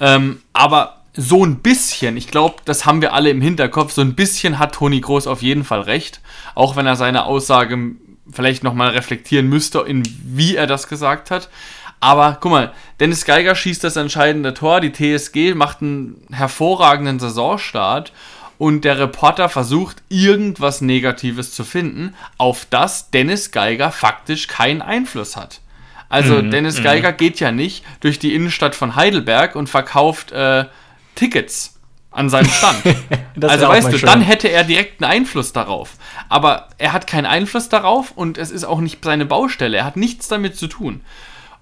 Ähm, aber so ein bisschen, ich glaube, das haben wir alle im Hinterkopf, so ein bisschen hat Toni Groß auf jeden Fall recht, auch wenn er seine Aussage vielleicht nochmal reflektieren müsste, in wie er das gesagt hat. Aber guck mal, Dennis Geiger schießt das entscheidende Tor, die TSG macht einen hervorragenden Saisonstart und der Reporter versucht irgendwas Negatives zu finden, auf das Dennis Geiger faktisch keinen Einfluss hat. Also
Mhm,
Dennis
mhm.
Geiger geht ja nicht durch die Innenstadt von Heidelberg und verkauft äh, Tickets an seinem Stand. [LAUGHS] Also weißt du,
schön.
dann hätte er direkt einen Einfluss darauf. Aber er hat keinen Einfluss darauf und es ist auch nicht seine Baustelle. Er hat nichts damit zu tun.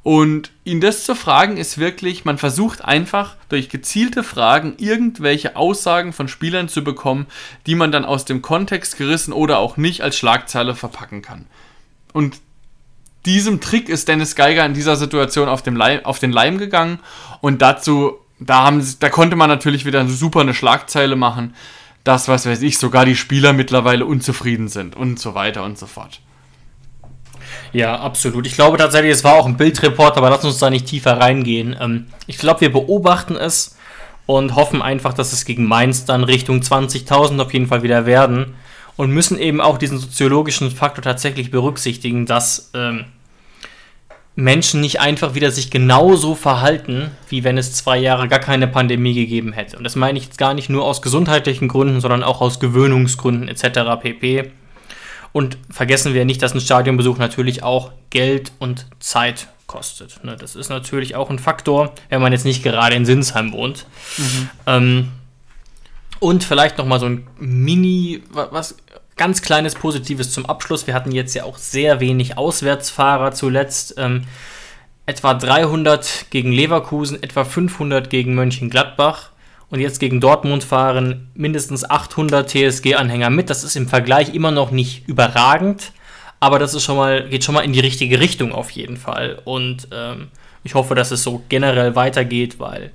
Und ihn das zu fragen, ist wirklich, man versucht einfach durch gezielte Fragen irgendwelche Aussagen von Spielern zu bekommen, die man dann aus dem Kontext gerissen oder auch nicht als Schlagzeile verpacken kann. Und diesem Trick ist Dennis Geiger in dieser Situation auf, dem Leim, auf den Leim gegangen und dazu, da, haben, da konnte man natürlich wieder super eine Schlagzeile machen, dass, was weiß ich, sogar die Spieler mittlerweile unzufrieden sind und so weiter und so fort.
Ja, absolut. Ich glaube tatsächlich, es war auch ein Bildreport, aber lass uns da nicht tiefer reingehen. Ähm, ich glaube, wir beobachten es und hoffen einfach, dass es gegen Mainz dann Richtung 20.000 auf jeden Fall wieder werden und müssen eben auch diesen soziologischen Faktor tatsächlich berücksichtigen, dass ähm, Menschen nicht einfach wieder sich genauso verhalten, wie wenn es zwei Jahre gar keine Pandemie gegeben hätte. Und das meine ich jetzt gar nicht nur aus gesundheitlichen Gründen, sondern auch aus Gewöhnungsgründen etc. pp. Und vergessen wir nicht, dass ein Stadionbesuch natürlich auch Geld und Zeit kostet. Ne, das ist natürlich auch ein Faktor, wenn man jetzt nicht gerade in Sinsheim wohnt. Ähm, und vielleicht noch mal so ein Mini, wa- was ganz kleines Positives zum Abschluss. Wir hatten jetzt ja auch sehr wenig Auswärtsfahrer zuletzt. Ähm, etwa 300 gegen Leverkusen, etwa 500 gegen Mönchengladbach. Und jetzt gegen Dortmund fahren mindestens 800 TSG-Anhänger mit. Das ist im Vergleich immer noch nicht überragend, aber das ist schon mal, geht schon mal in die richtige Richtung auf jeden Fall. Und ähm, ich hoffe, dass es so generell weitergeht, weil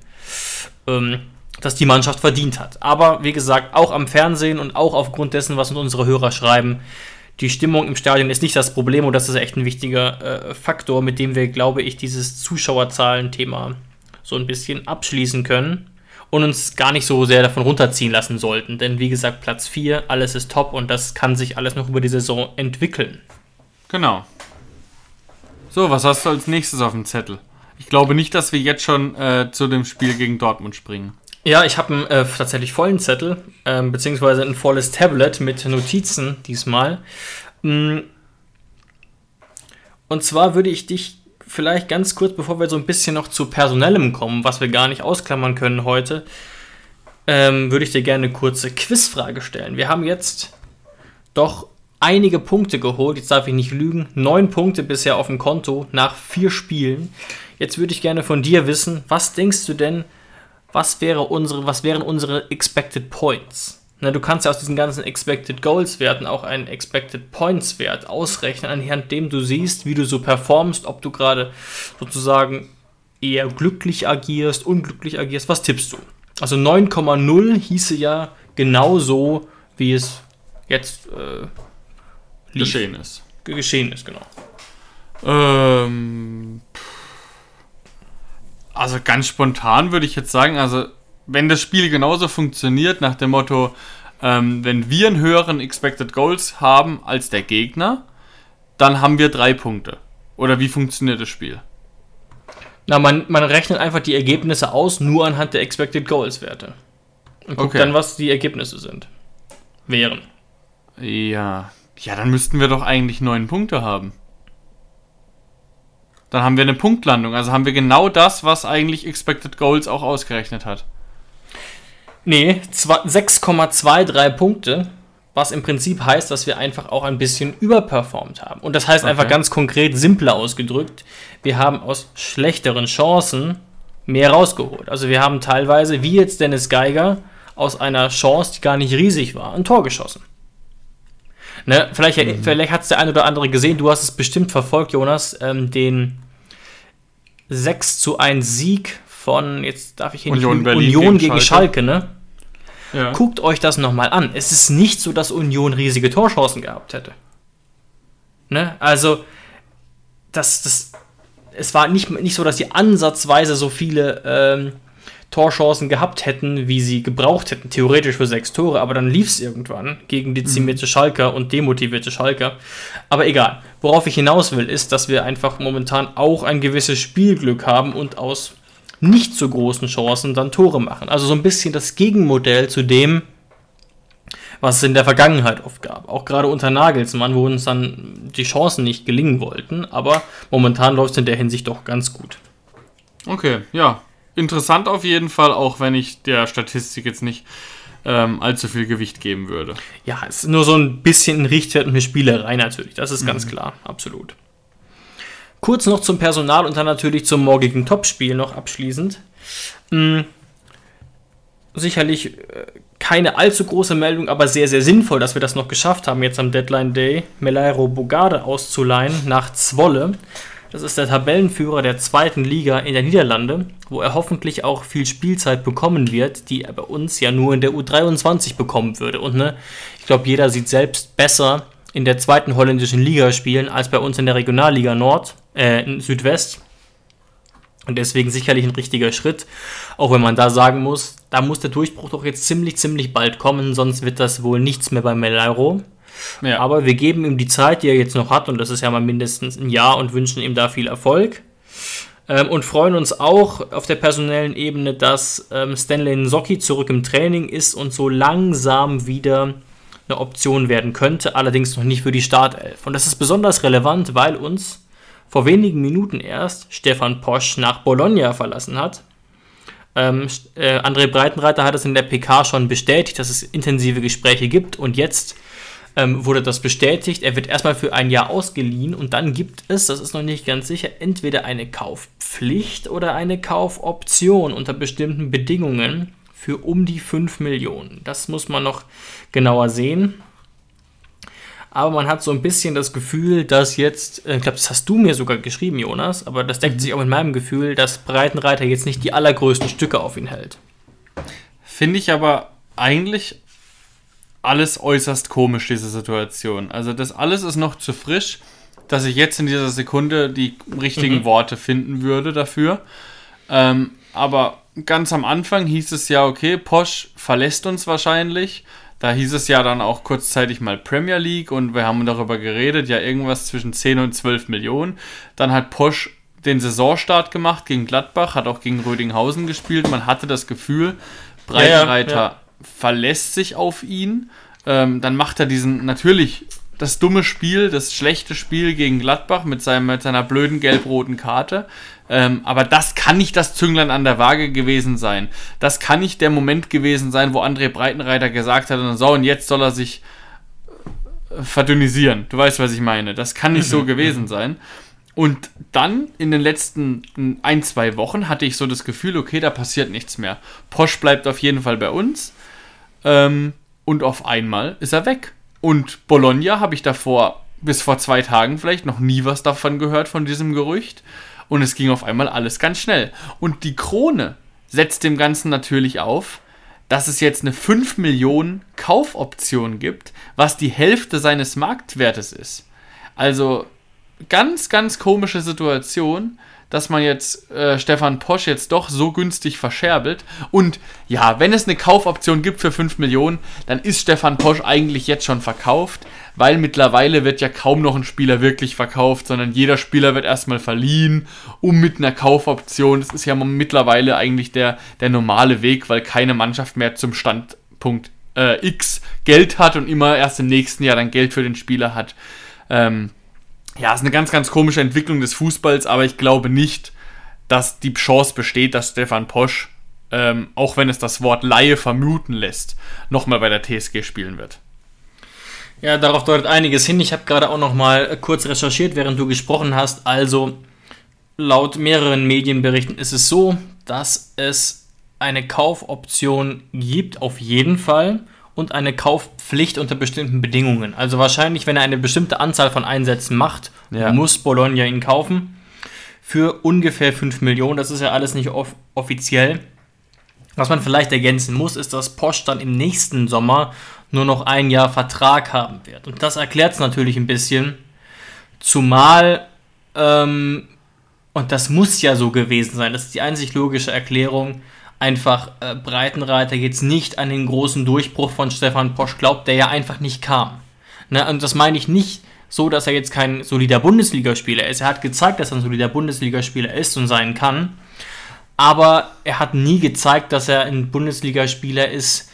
ähm, das die Mannschaft verdient hat. Aber wie gesagt, auch am Fernsehen und auch aufgrund dessen, was uns unsere Hörer schreiben, die Stimmung im Stadion ist nicht das Problem und das ist echt ein wichtiger äh, Faktor, mit dem wir, glaube ich, dieses Zuschauerzahlen-Thema so ein bisschen abschließen können und uns gar nicht so sehr davon runterziehen lassen sollten. Denn wie gesagt, Platz 4, alles ist top und das kann sich alles noch über die Saison entwickeln.
Genau. So, was hast du als nächstes auf dem Zettel? Ich glaube nicht, dass wir jetzt schon äh, zu dem Spiel gegen Dortmund springen.
Ja, ich habe einen äh, tatsächlich vollen Zettel, ähm, beziehungsweise ein volles Tablet mit Notizen diesmal. Mm. Und zwar würde ich dich vielleicht ganz kurz, bevor wir so ein bisschen noch zu Personellem kommen, was wir gar nicht ausklammern können heute, ähm, würde ich dir gerne eine kurze Quizfrage stellen. Wir haben jetzt doch einige Punkte geholt, jetzt darf ich nicht lügen, neun Punkte bisher auf dem Konto nach vier Spielen. Jetzt würde ich gerne von dir wissen, was denkst du denn, was, wäre unsere, was wären unsere Expected Points? Na, du kannst ja aus diesen ganzen Expected Goals Werten auch einen Expected Points Wert ausrechnen, anhand dem du siehst, wie du so performst, ob du gerade sozusagen eher glücklich agierst, unglücklich agierst. Was tippst du? Also 9,0 hieße ja genauso, wie es jetzt äh.
Geschehen ist.
Ge- geschehen ist, genau.
Ähm, also ganz spontan würde ich jetzt sagen, also wenn das Spiel genauso funktioniert nach dem Motto, ähm, wenn wir einen höheren Expected Goals haben als der Gegner, dann haben wir drei Punkte. Oder wie funktioniert das Spiel?
Na, man, man rechnet einfach die Ergebnisse aus, nur anhand der Expected Goals Werte. Und guckt
Okay.
dann, was die Ergebnisse sind. Wären.
Ja, ja, dann müssten wir doch eigentlich neun Punkte haben. Dann haben wir eine Punktlandung. Also haben wir genau das, was eigentlich Expected Goals auch ausgerechnet hat.
Nee, zwei- 6,23 Punkte, was im Prinzip heißt, dass wir einfach auch ein bisschen überperformt haben. Und das heißt einfach
Okay.
ganz konkret, simpler ausgedrückt, wir haben aus schlechteren Chancen mehr rausgeholt. Also wir haben teilweise, wie jetzt Dennis Geiger, aus einer Chance, die gar nicht riesig war, ein Tor geschossen. Ne, vielleicht vielleicht hat es der eine oder andere gesehen, du hast es bestimmt verfolgt, Jonas, ähm, den 6 zu 1 Sieg von, jetzt darf ich hier
Union
nicht
Berlin
Union
gegen
gegen
Schalke.
Schalke, ne?
Ja.
Guckt euch das nochmal an. Es ist nicht so, dass Union riesige Torchancen gehabt hätte. Ne? Also, das, das, es war nicht, nicht so, dass sie ansatzweise so viele ähm, Torchancen gehabt hätten, wie sie gebraucht hätten, theoretisch für sechs Tore, aber dann lief es irgendwann gegen dezimierte Schalker und demotivierte Schalker. Aber egal. Worauf ich hinaus will, ist, dass wir einfach momentan auch ein gewisses Spielglück haben und aus nicht so großen Chancen dann Tore machen. Also so ein bisschen das Gegenmodell zu dem, was es in der Vergangenheit oft gab. Auch gerade unter Nagelsmann, wo uns dann die Chancen nicht gelingen wollten, aber momentan läuft es in der Hinsicht doch ganz gut.
Okay, ja, interessant auf jeden Fall, auch wenn ich der Statistik jetzt nicht ähm, allzu viel Gewicht geben würde.
Ja, es ist nur so ein bisschen ein Richtwert und eine Spielerei natürlich. Das ist mhm. ganz klar, absolut. Kurz noch zum Personal und dann natürlich zum morgigen Topspiel noch abschließend. Hm, sicherlich äh, keine allzu große Meldung, aber sehr, sehr sinnvoll, dass wir das noch geschafft haben, jetzt am Deadline Day Melairo Bogarde auszuleihen nach Zwolle. Das ist der Tabellenführer der zweiten Liga in der Niederlande, wo er hoffentlich auch viel Spielzeit bekommen wird, die er bei uns ja nur in der U23 bekommen würde. Und ne, ich glaube, jeder sieht selbst besser in der zweiten holländischen Liga spielen als bei uns in der Regionalliga Nord, äh, Südwest. Und deswegen sicherlich ein richtiger Schritt, auch wenn man da sagen muss, da muss der Durchbruch doch jetzt ziemlich, ziemlich bald kommen, sonst wird das wohl nichts mehr bei Melairo. Ja. Aber wir geben ihm die Zeit, die er jetzt noch hat, und das ist ja mal mindestens ein Jahr, und wünschen ihm da viel Erfolg. Ähm, und freuen uns auch auf der personellen Ebene, dass ähm, Stanley Nsocki zurück im Training ist und so langsam wieder eine Option werden könnte, allerdings noch nicht für die Startelf. Und das ist besonders relevant, weil uns vor wenigen Minuten erst Stefan Posch nach Bologna verlassen hat. Ähm, äh, André Breitenreiter hat es in der PK schon bestätigt, dass es intensive Gespräche gibt und jetzt ähm, wurde das bestätigt. Er wird erstmal für ein Jahr ausgeliehen und dann gibt es, das ist noch nicht ganz sicher, entweder eine Kaufpflicht oder eine Kaufoption unter bestimmten Bedingungen für um die 5 Millionen. Das muss man noch genauer sehen. Aber man hat so ein bisschen das Gefühl, dass jetzt, äh, ich glaube, das hast du mir sogar geschrieben, Jonas, aber das deckt sich auch mit meinem Gefühl, dass Breitenreiter jetzt nicht die allergrößten Stücke auf ihn hält.
Finde ich aber eigentlich alles äußerst komisch, diese Situation. Also das alles ist noch zu frisch, dass ich jetzt in dieser Sekunde die richtigen mhm. Worte finden würde dafür. Ähm, aber ganz am Anfang hieß es ja, okay, Posch verlässt uns wahrscheinlich. Da hieß es ja dann auch kurzzeitig mal Premier League und wir haben darüber geredet, ja irgendwas zwischen 10 und 12 Millionen. Dann hat Posch den Saisonstart gemacht gegen Gladbach, hat auch gegen Rödinghausen gespielt. Man hatte das Gefühl, Breitenreiter ja, ja verlässt sich auf ihn. Ähm, dann macht er diesen natürlich das dumme Spiel, das schlechte Spiel gegen Gladbach mit, seinem, mit seiner blöden gelb-roten Karte. Ähm, aber das kann nicht das Zünglein an der Waage gewesen sein. Das kann nicht der Moment gewesen sein, wo André Breitenreiter gesagt hat, so und jetzt soll er sich äh, verdünnisieren. Du weißt, was ich meine. Das kann nicht so gewesen sein. Und dann in den letzten ein, zwei Wochen hatte ich so das Gefühl, okay, da passiert nichts mehr. Posch bleibt auf jeden Fall bei uns. Ähm, und auf einmal ist er weg. Und Bologna habe ich davor, bis vor zwei Tagen vielleicht, noch nie was davon gehört, von diesem Gerücht. Und es ging auf einmal alles ganz schnell. Und die Krone setzt dem Ganzen natürlich auf, dass es jetzt eine 5 Millionen Kaufoption gibt, was die Hälfte seines Marktwertes ist. Also ganz, ganz komische Situation dass man jetzt äh, Stefan Posch jetzt doch so günstig verscherbelt. Und ja, wenn es eine Kaufoption gibt für 5 Millionen, dann ist Stefan Posch eigentlich jetzt schon verkauft, weil mittlerweile wird ja kaum noch ein Spieler wirklich verkauft, sondern jeder Spieler wird erstmal verliehen, um mit einer Kaufoption. Das ist ja mittlerweile eigentlich der, der normale Weg, weil keine Mannschaft mehr zum Standpunkt äh, X Geld hat und immer erst im nächsten Jahr dann Geld für den Spieler hat. Ähm, ja, ist eine ganz, ganz komische Entwicklung des Fußballs, aber ich glaube nicht, dass die Chance besteht, dass Stefan Posch, ähm, auch wenn es das Wort Laie vermuten lässt, nochmal bei der TSG spielen wird.
Ja, darauf deutet einiges hin. Ich habe gerade auch noch mal kurz recherchiert, während du gesprochen hast. Also, laut mehreren Medienberichten ist es so, dass es eine Kaufoption gibt, auf jeden Fall und eine Kaufpflicht unter bestimmten Bedingungen. Also wahrscheinlich, wenn er eine bestimmte Anzahl von Einsätzen macht, ja. muss Bologna ihn kaufen. Für ungefähr 5 Millionen. Das ist ja alles nicht off offiziell. Was man vielleicht ergänzen muss, ist, dass Posch dann im nächsten Sommer nur noch ein Jahr Vertrag haben wird. Und das erklärt es natürlich ein bisschen. Zumal ähm, Und das muss ja so gewesen sein. Das ist die einzig logische Erklärung. Einfach äh, Breitenreiter jetzt nicht an den großen Durchbruch von Stefan Posch glaubt, der ja einfach nicht kam. Ne? Und das meine ich nicht so, dass er jetzt kein solider Bundesligaspieler ist. Er hat gezeigt, dass er ein solider Bundesligaspieler ist und sein kann. Aber er hat nie gezeigt, dass er ein Bundesligaspieler ist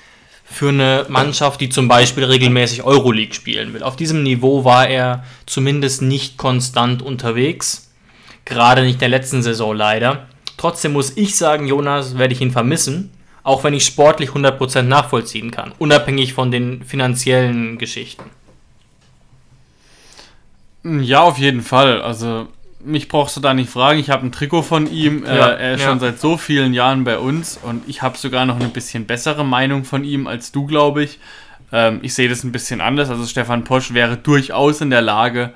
für eine Mannschaft, die zum Beispiel regelmäßig Euroleague spielen will. Auf diesem Niveau war er zumindest nicht konstant unterwegs. Gerade nicht in der letzten Saison leider. Trotzdem muss ich sagen, Jonas, werde ich ihn vermissen. Auch wenn ich sportlich 100% nachvollziehen kann. Unabhängig von den finanziellen Geschichten.
Ja, auf jeden Fall. Also, mich brauchst du da nicht fragen. Ich habe ein Trikot von ihm. Ja, äh, er ist ja. schon seit so vielen Jahren bei uns und ich habe sogar noch eine bisschen bessere Meinung von ihm als du, glaube ich. Ähm, ich sehe das ein bisschen anders. Also, Stefan Posch wäre durchaus in der Lage,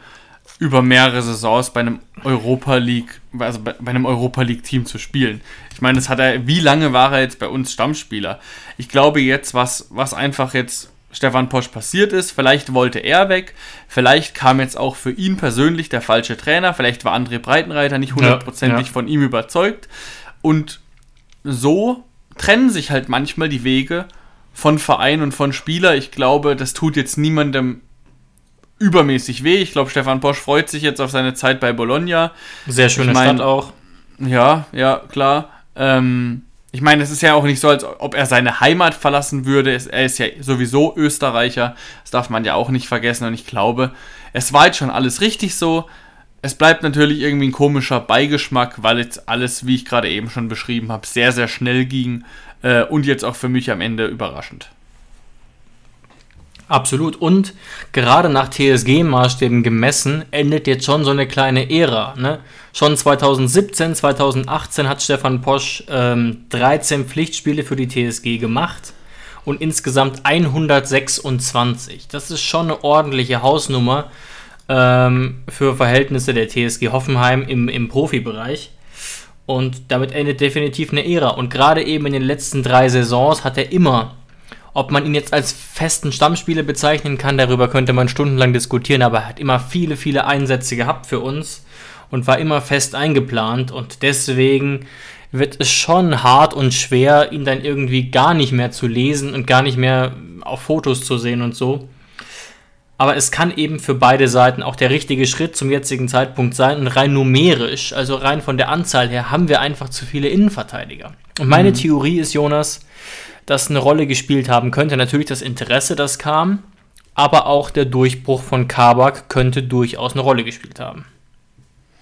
über mehrere Saisons bei einem Europa League, also bei, bei einem Europa League Team zu spielen. Ich meine, das hat er, wie lange war er jetzt bei uns Stammspieler? Ich glaube jetzt, was, was einfach jetzt Stefan Posch passiert ist, vielleicht wollte er weg, vielleicht kam jetzt auch für ihn persönlich der falsche Trainer, vielleicht war André Breitenreiter nicht hundertprozentig ja, ja. von ihm überzeugt und so trennen sich halt manchmal die Wege von Verein und von Spieler. Ich glaube, das tut jetzt niemandem übermäßig weh. Ich glaube, Stefan Bosch freut sich jetzt auf seine Zeit bei Bologna.
Sehr schöne ich mein, Stadt auch.
Ja, ja, klar. Ähm, ich meine, es ist ja auch nicht so, als ob er seine Heimat verlassen würde. Er ist ja sowieso Österreicher. Das darf man ja auch nicht vergessen. Und ich glaube, es war jetzt schon alles richtig so. Es bleibt natürlich irgendwie ein komischer Beigeschmack, weil jetzt alles, wie ich gerade eben schon beschrieben habe, sehr, sehr schnell ging. Äh, und jetzt auch für mich am Ende überraschend.
Absolut. Und gerade nach TSG-Maßstäben gemessen, endet jetzt schon so eine kleine Ära. Ne? Schon 2017, 2018 hat Stefan Posch ähm, 13 Pflichtspiele für die TSG gemacht und insgesamt 126. Das ist schon eine ordentliche Hausnummer ähm, für Verhältnisse der TSG Hoffenheim im, im Profibereich. Und damit endet definitiv eine Ära. Und gerade eben in den letzten drei Saisons hat er immer ob man ihn jetzt als festen Stammspieler bezeichnen kann, darüber könnte man stundenlang diskutieren, aber er hat immer viele, viele Einsätze gehabt für uns und war immer fest eingeplant und deswegen wird es schon hart und schwer, ihn dann irgendwie gar nicht mehr zu lesen und gar nicht mehr auf Fotos zu sehen und so. Aber es kann eben für beide Seiten auch der richtige Schritt zum jetzigen Zeitpunkt sein. Und rein numerisch, also rein von der Anzahl her, haben wir einfach zu viele Innenverteidiger. Und meine mhm. Theorie ist, Jonas, das eine Rolle gespielt haben könnte. Natürlich das Interesse, das kam, aber auch der Durchbruch von Kabak könnte durchaus eine Rolle gespielt haben.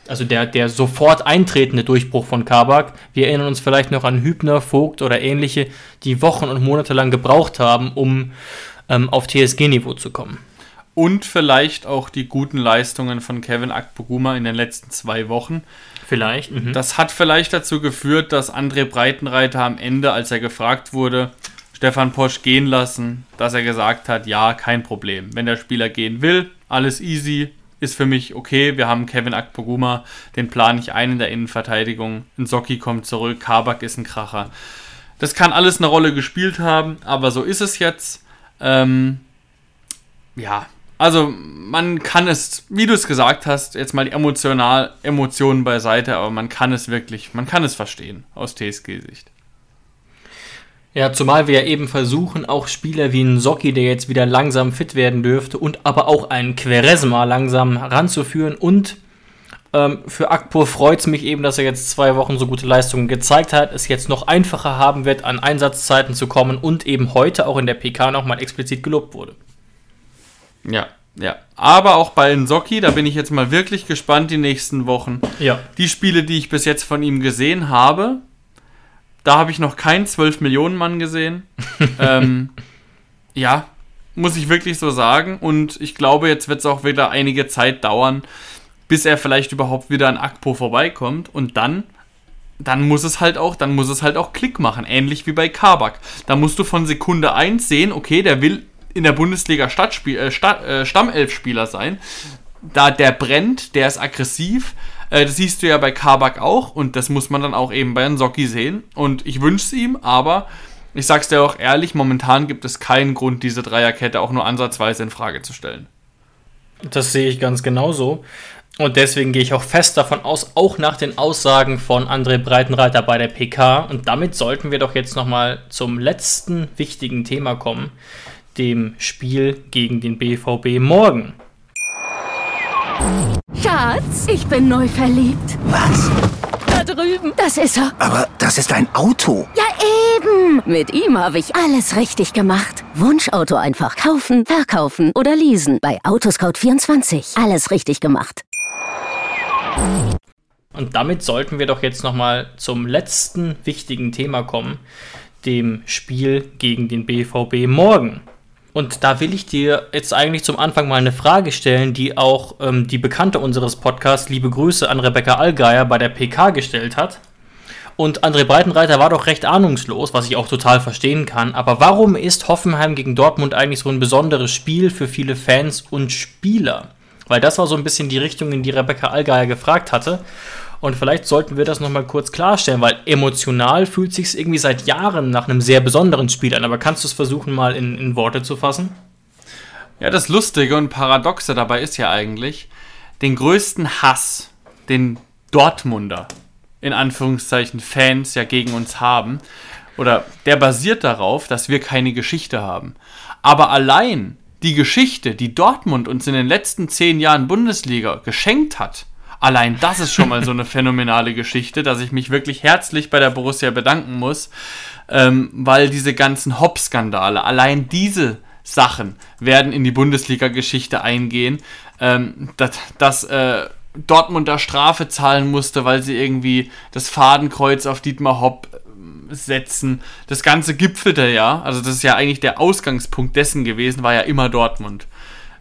Also der, der sofort eintretende Durchbruch von Kabak. Wir erinnern uns vielleicht noch an Hübner, Vogt oder ähnliche, die Wochen und Monate lang gebraucht haben, um ähm, auf TSG-Niveau zu kommen.
Und vielleicht auch die guten Leistungen von Kevin Akpoguma in den letzten zwei Wochen.
Vielleicht. Mhm.
Das hat vielleicht dazu geführt, dass André Breitenreiter am Ende, als er gefragt wurde, Stefan Posch gehen lassen, dass er gesagt hat, ja, kein Problem. Wenn der Spieler gehen will, alles easy, ist für mich okay. Wir haben Kevin Akpoguma, den plane ich ein in der Innenverteidigung. Nsocki kommt zurück, Kabak ist ein Kracher. Das kann alles eine Rolle gespielt haben, aber so ist es jetzt. Ähm, ja, also man kann es, wie du es gesagt hast, jetzt mal die emotional, Emotionen beiseite, aber man kann es wirklich, man kann es verstehen aus TSG-Sicht.
Ja, zumal wir ja eben versuchen, auch Spieler wie ein Socki, der jetzt wieder langsam fit werden dürfte, und aber auch einen Quaresma langsam heranzuführen. Und ähm, für Akpur freut es mich eben, dass er jetzt zwei Wochen so gute Leistungen gezeigt hat, es jetzt noch einfacher haben wird, an Einsatzzeiten zu kommen und eben heute auch in der PK nochmal explizit gelobt wurde.
Ja, ja. Aber auch bei Nsocki, da bin ich jetzt mal wirklich gespannt die nächsten Wochen.
Ja.
Die Spiele, die ich bis jetzt von ihm gesehen habe, da habe ich noch keinen 12 Millionen Mann gesehen. [LAUGHS] ähm, ja, muss ich wirklich so sagen. Und ich glaube, jetzt wird es auch wieder einige Zeit dauern, bis er vielleicht überhaupt wieder an Akpo vorbeikommt. Und dann, dann muss es halt auch, dann muss es halt auch Klick machen. Ähnlich wie bei Kabak. Da musst du von Sekunde 1 sehen, okay, der will in der Bundesliga Stadtspiel, äh, Stadt, äh, Stammelfspieler sein. Da der brennt, der ist aggressiv. Äh, das siehst du ja bei Kabak auch und das muss man dann auch eben bei Nsocki sehen. Und ich wünsche es ihm, aber ich sag's dir auch ehrlich, momentan gibt es keinen Grund, diese Dreierkette auch nur ansatzweise in Frage zu stellen.
Das sehe ich ganz genauso. Und deswegen gehe ich auch fest davon aus, auch nach den Aussagen von André Breitenreiter bei der PK. Und damit sollten wir doch jetzt nochmal zum letzten wichtigen Thema kommen, dem Spiel gegen den BVB morgen.
Schatz, ich bin neu verliebt.
Was?
Da drüben. Das ist er.
Aber das ist ein Auto.
Ja, eben. Mit ihm habe ich alles richtig gemacht. Wunschauto einfach kaufen, verkaufen oder leasen. Bei Autoscout24. Alles richtig gemacht.
Und damit sollten wir doch jetzt nochmal zum letzten wichtigen Thema kommen, dem Spiel gegen den BVB morgen. Und da will ich dir jetzt eigentlich zum Anfang mal eine Frage stellen, die auch ähm, die Bekannte unseres Podcasts, liebe Grüße an Rebecca Allgeier, bei der PK gestellt hat. Und André Breitenreiter war doch recht ahnungslos, was ich auch total verstehen kann. Aber warum ist Hoffenheim gegen Dortmund eigentlich so ein besonderes Spiel für viele Fans und Spieler? Weil das war so ein bisschen die Richtung, in die Rebecca Allgeier gefragt hatte. Und vielleicht sollten wir das nochmal kurz klarstellen, weil emotional fühlt sich irgendwie seit Jahren nach einem sehr besonderen Spiel an. Aber kannst du es versuchen, mal in, in Worte zu fassen?
Ja, das Lustige und Paradoxe dabei ist ja eigentlich, den größten Hass, den Dortmunder, in Anführungszeichen Fans ja gegen uns haben, oder der basiert darauf, dass wir keine Geschichte haben. Aber allein die Geschichte, die Dortmund uns in den letzten zehn Jahren Bundesliga geschenkt hat, Allein das ist schon mal so eine phänomenale Geschichte, dass ich mich wirklich herzlich bei der Borussia bedanken muss, ähm, weil diese ganzen Hop-Skandale, allein diese Sachen werden in die Bundesliga-Geschichte eingehen, ähm, dass, dass äh, Dortmund da Strafe zahlen musste, weil sie irgendwie das Fadenkreuz auf Dietmar Hopp äh, setzen. Das Ganze gipfelte ja, also das ist ja eigentlich der Ausgangspunkt dessen gewesen, war ja immer Dortmund.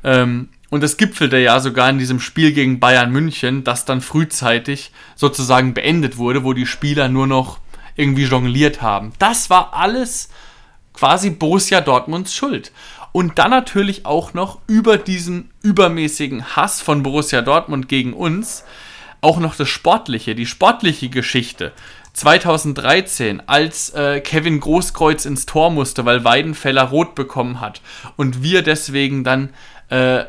Ähm, und es gipfelte ja sogar in diesem Spiel gegen Bayern München, das dann frühzeitig sozusagen beendet wurde, wo die Spieler nur noch irgendwie jongliert haben. Das war alles quasi Borussia Dortmunds Schuld. Und dann natürlich auch noch über diesen übermäßigen Hass von Borussia Dortmund gegen uns auch noch das Sportliche, die sportliche Geschichte. 2013, als äh, Kevin Großkreuz ins Tor musste, weil Weidenfeller rot bekommen hat und wir deswegen dann äh,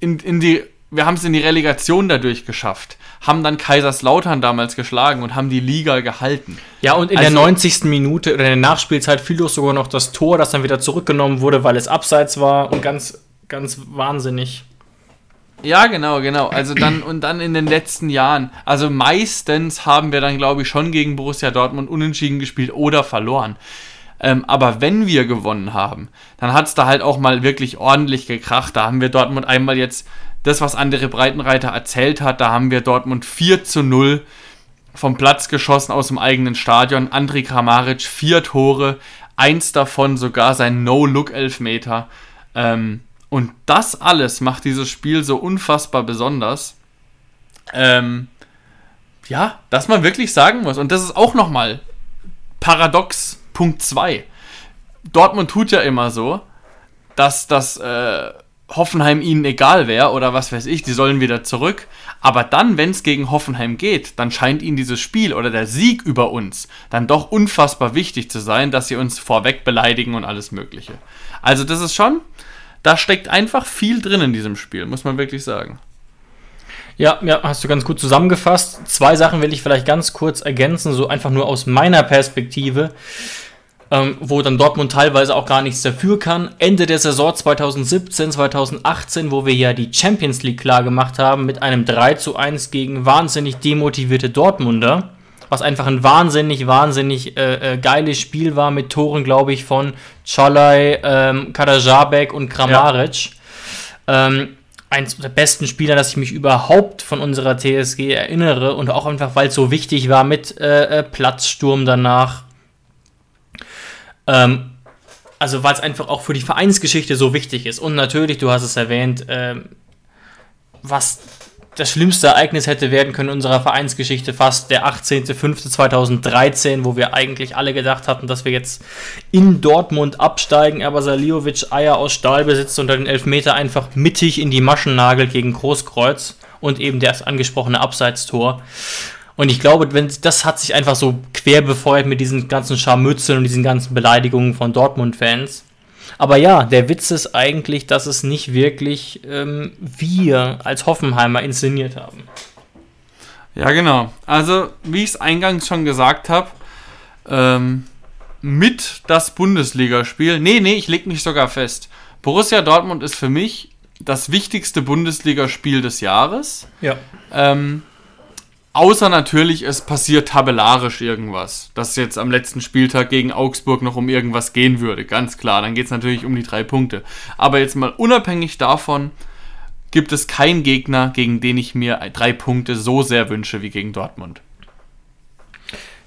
in, in die, wir haben es in die Relegation dadurch geschafft, haben dann Kaiserslautern damals geschlagen und haben die Liga gehalten.
Ja, und in also, der 90. Minute oder in der Nachspielzeit fiel doch sogar noch das Tor, das dann wieder zurückgenommen wurde, weil es abseits war und ganz, ganz wahnsinnig.
Ja, genau, genau. Also dann und dann in den letzten Jahren. Also meistens haben wir dann, glaube ich, schon gegen Borussia Dortmund unentschieden gespielt oder verloren. Ähm, aber wenn wir gewonnen haben, dann hat es da halt auch mal wirklich ordentlich gekracht. Da haben wir Dortmund einmal jetzt das, was andere Breitenreiter erzählt hat, da haben wir Dortmund 4 zu 0 vom Platz geschossen aus dem eigenen Stadion. Andri Kramaric vier Tore, eins davon sogar sein No-Look-Elfmeter. Ähm, und das alles macht dieses Spiel so unfassbar besonders. Ähm, ja, dass man wirklich sagen muss. Und das ist auch nochmal paradox Punkt 2. Dortmund tut ja immer so, dass das äh, Hoffenheim ihnen egal wäre oder was weiß ich, die sollen wieder zurück. Aber dann, wenn es gegen Hoffenheim geht, dann scheint ihnen dieses Spiel oder der Sieg über uns dann doch unfassbar wichtig zu sein, dass sie uns vorweg beleidigen und alles Mögliche. Also das ist schon, da steckt einfach viel drin in diesem Spiel, muss man wirklich sagen.
Ja, ja, hast du ganz gut zusammengefasst. Zwei Sachen will ich vielleicht ganz kurz ergänzen, so einfach nur aus meiner Perspektive ähm, wo dann Dortmund teilweise auch gar nichts dafür kann. Ende der Saison 2017, 2018, wo wir ja die Champions League klar gemacht haben, mit einem 3 zu 1 gegen wahnsinnig demotivierte Dortmunder, was einfach ein wahnsinnig, wahnsinnig äh, äh, geiles Spiel war, mit Toren, glaube ich, von Cholai, ähm, Kadajabek und Kramaric. Ja. Ähm, eins der besten Spieler, dass ich mich überhaupt von unserer TSG erinnere und auch einfach, weil es so wichtig war mit äh, äh Platzsturm danach ähm, also weil es einfach auch für die Vereinsgeschichte so wichtig ist. Und natürlich, du hast es erwähnt, ähm, was das schlimmste Ereignis hätte werden können in unserer Vereinsgeschichte, fast der 18.05.2013, wo wir eigentlich alle gedacht hatten, dass wir jetzt in Dortmund absteigen, aber Saliovic Eier aus Stahl besitzt und den Elfmeter einfach mittig in die Maschen nagelt gegen Großkreuz und eben das angesprochene Abseitstor. Und ich glaube, wenn, das hat sich einfach so quer befeuert mit diesen ganzen Scharmützeln und diesen ganzen Beleidigungen von Dortmund-Fans. Aber ja, der Witz ist eigentlich, dass es nicht wirklich ähm, wir als Hoffenheimer inszeniert haben.
Ja, genau. Also, wie ich es eingangs schon gesagt habe, ähm, mit das Bundesligaspiel. Nee, nee, ich leg mich sogar fest. Borussia Dortmund ist für mich das wichtigste Bundesligaspiel des Jahres.
Ja.
Ähm, außer natürlich, es passiert tabellarisch irgendwas. Dass jetzt am letzten Spieltag gegen Augsburg noch um irgendwas gehen würde. Ganz klar. Dann geht es natürlich um die drei Punkte. Aber jetzt mal unabhängig davon, gibt es keinen Gegner, gegen den ich mir drei Punkte so sehr wünsche wie gegen Dortmund.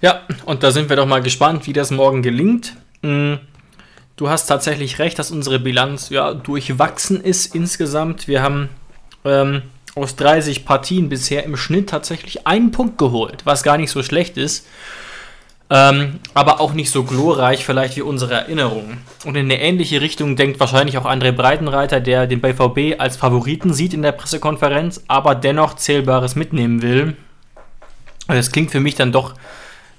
Ja, und da sind wir doch mal gespannt, wie das morgen gelingt. Mm, du hast tatsächlich recht, dass unsere Bilanz ja durchwachsen ist insgesamt. Wir haben ähm, aus 30 Partien bisher im Schnitt tatsächlich einen Punkt geholt, was gar nicht so schlecht ist. Ähm, aber auch nicht so glorreich vielleicht wie unsere Erinnerungen. Und in eine ähnliche Richtung denkt wahrscheinlich auch André Breitenreiter, der den BVB als Favoriten sieht in der Pressekonferenz, aber dennoch Zählbares mitnehmen will. Das klingt für mich dann doch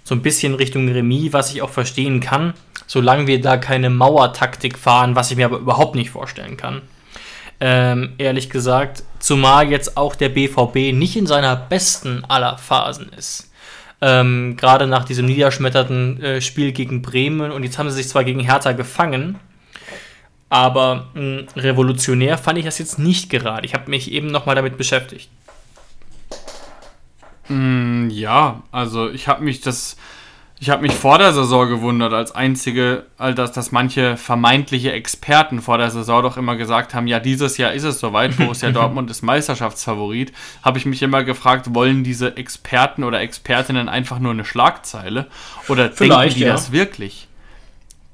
so ein bisschen Richtung Remis, was ich auch verstehen kann, solange wir da keine Mauertaktik fahren, was ich mir aber überhaupt nicht vorstellen kann. Ähm, ehrlich gesagt, zumal jetzt auch der BVB nicht in seiner besten aller Phasen ist. Ähm, Gerade nach diesem niederschmetterten äh, Spiel gegen Bremen und jetzt haben sie sich zwar gegen Hertha gefangen, aber mh, revolutionär fand ich das jetzt nicht gerade. Ich habe mich eben nochmal damit beschäftigt.
Mm, ja, also ich habe mich das, ich habe mich vor der Saison gewundert als einzige, dass, dass manche vermeintliche Experten vor der Saison doch immer gesagt haben, ja dieses Jahr ist es soweit, Borussia [LAUGHS] Dortmund ist Meisterschaftsfavorit, habe ich mich immer gefragt, wollen diese Experten oder Expertinnen einfach nur eine Schlagzeile oder
Vielleicht,
denken die
ja.
das wirklich?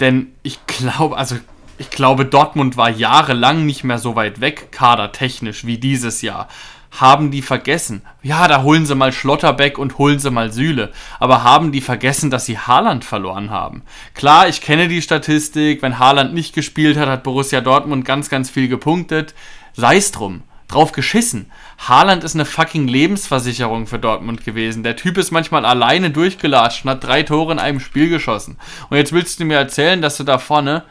Denn ich glaube, also ich glaube, Dortmund war jahrelang nicht mehr so weit weg, kadertechnisch, wie dieses Jahr haben die vergessen. Ja, da holen sie mal Schlotterbeck und holen sie mal Sühle. Aber haben die vergessen, dass sie Haaland verloren haben? Klar, ich kenne die Statistik. Wenn Haaland nicht gespielt hat, hat Borussia Dortmund ganz, ganz viel gepunktet. Sei's drum. Drauf geschissen. Haaland ist eine fucking Lebensversicherung für Dortmund gewesen. Der Typ ist manchmal alleine durchgelatscht und hat drei Tore in einem Spiel geschossen. Und jetzt willst du mir erzählen, dass du da vorne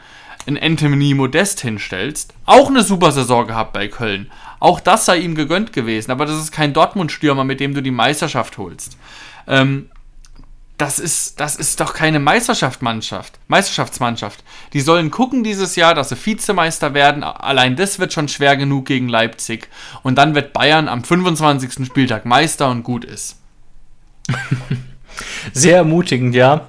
in Anthony Modest hinstellst. Auch eine super Saison gehabt bei Köln. Auch das sei ihm gegönnt gewesen. Aber das ist kein Dortmund-Stürmer, mit dem du die Meisterschaft holst. Ähm, das ist, das ist doch keine Meisterschaftsmannschaft, Meisterschaftsmannschaft. Die sollen gucken dieses Jahr, dass sie Vizemeister werden. Allein das wird schon schwer genug gegen Leipzig. Und dann wird Bayern am 25. Spieltag Meister und gut ist. [LAUGHS]
Sehr ermutigend, ja.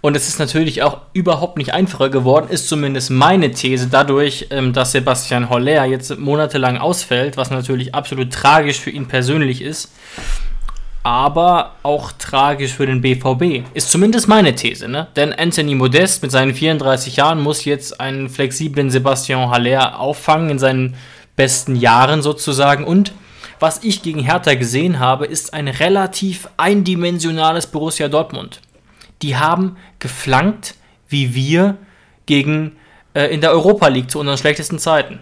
Und es ist natürlich auch überhaupt nicht einfacher geworden, ist zumindest meine These dadurch, ähm, dass Sebastian Holler jetzt monatelang ausfällt, was natürlich absolut tragisch für ihn persönlich ist, aber auch tragisch für den BVB. Ist zumindest meine These, ne? Denn Anthony Modest mit seinen 34 Jahren muss jetzt einen flexiblen Sebastian Haller auffangen in seinen besten Jahren sozusagen und was ich gegen Hertha gesehen habe, ist ein relativ eindimensionales Borussia Dortmund die haben geflankt wie wir gegen äh, in der Europa League zu unseren schlechtesten Zeiten.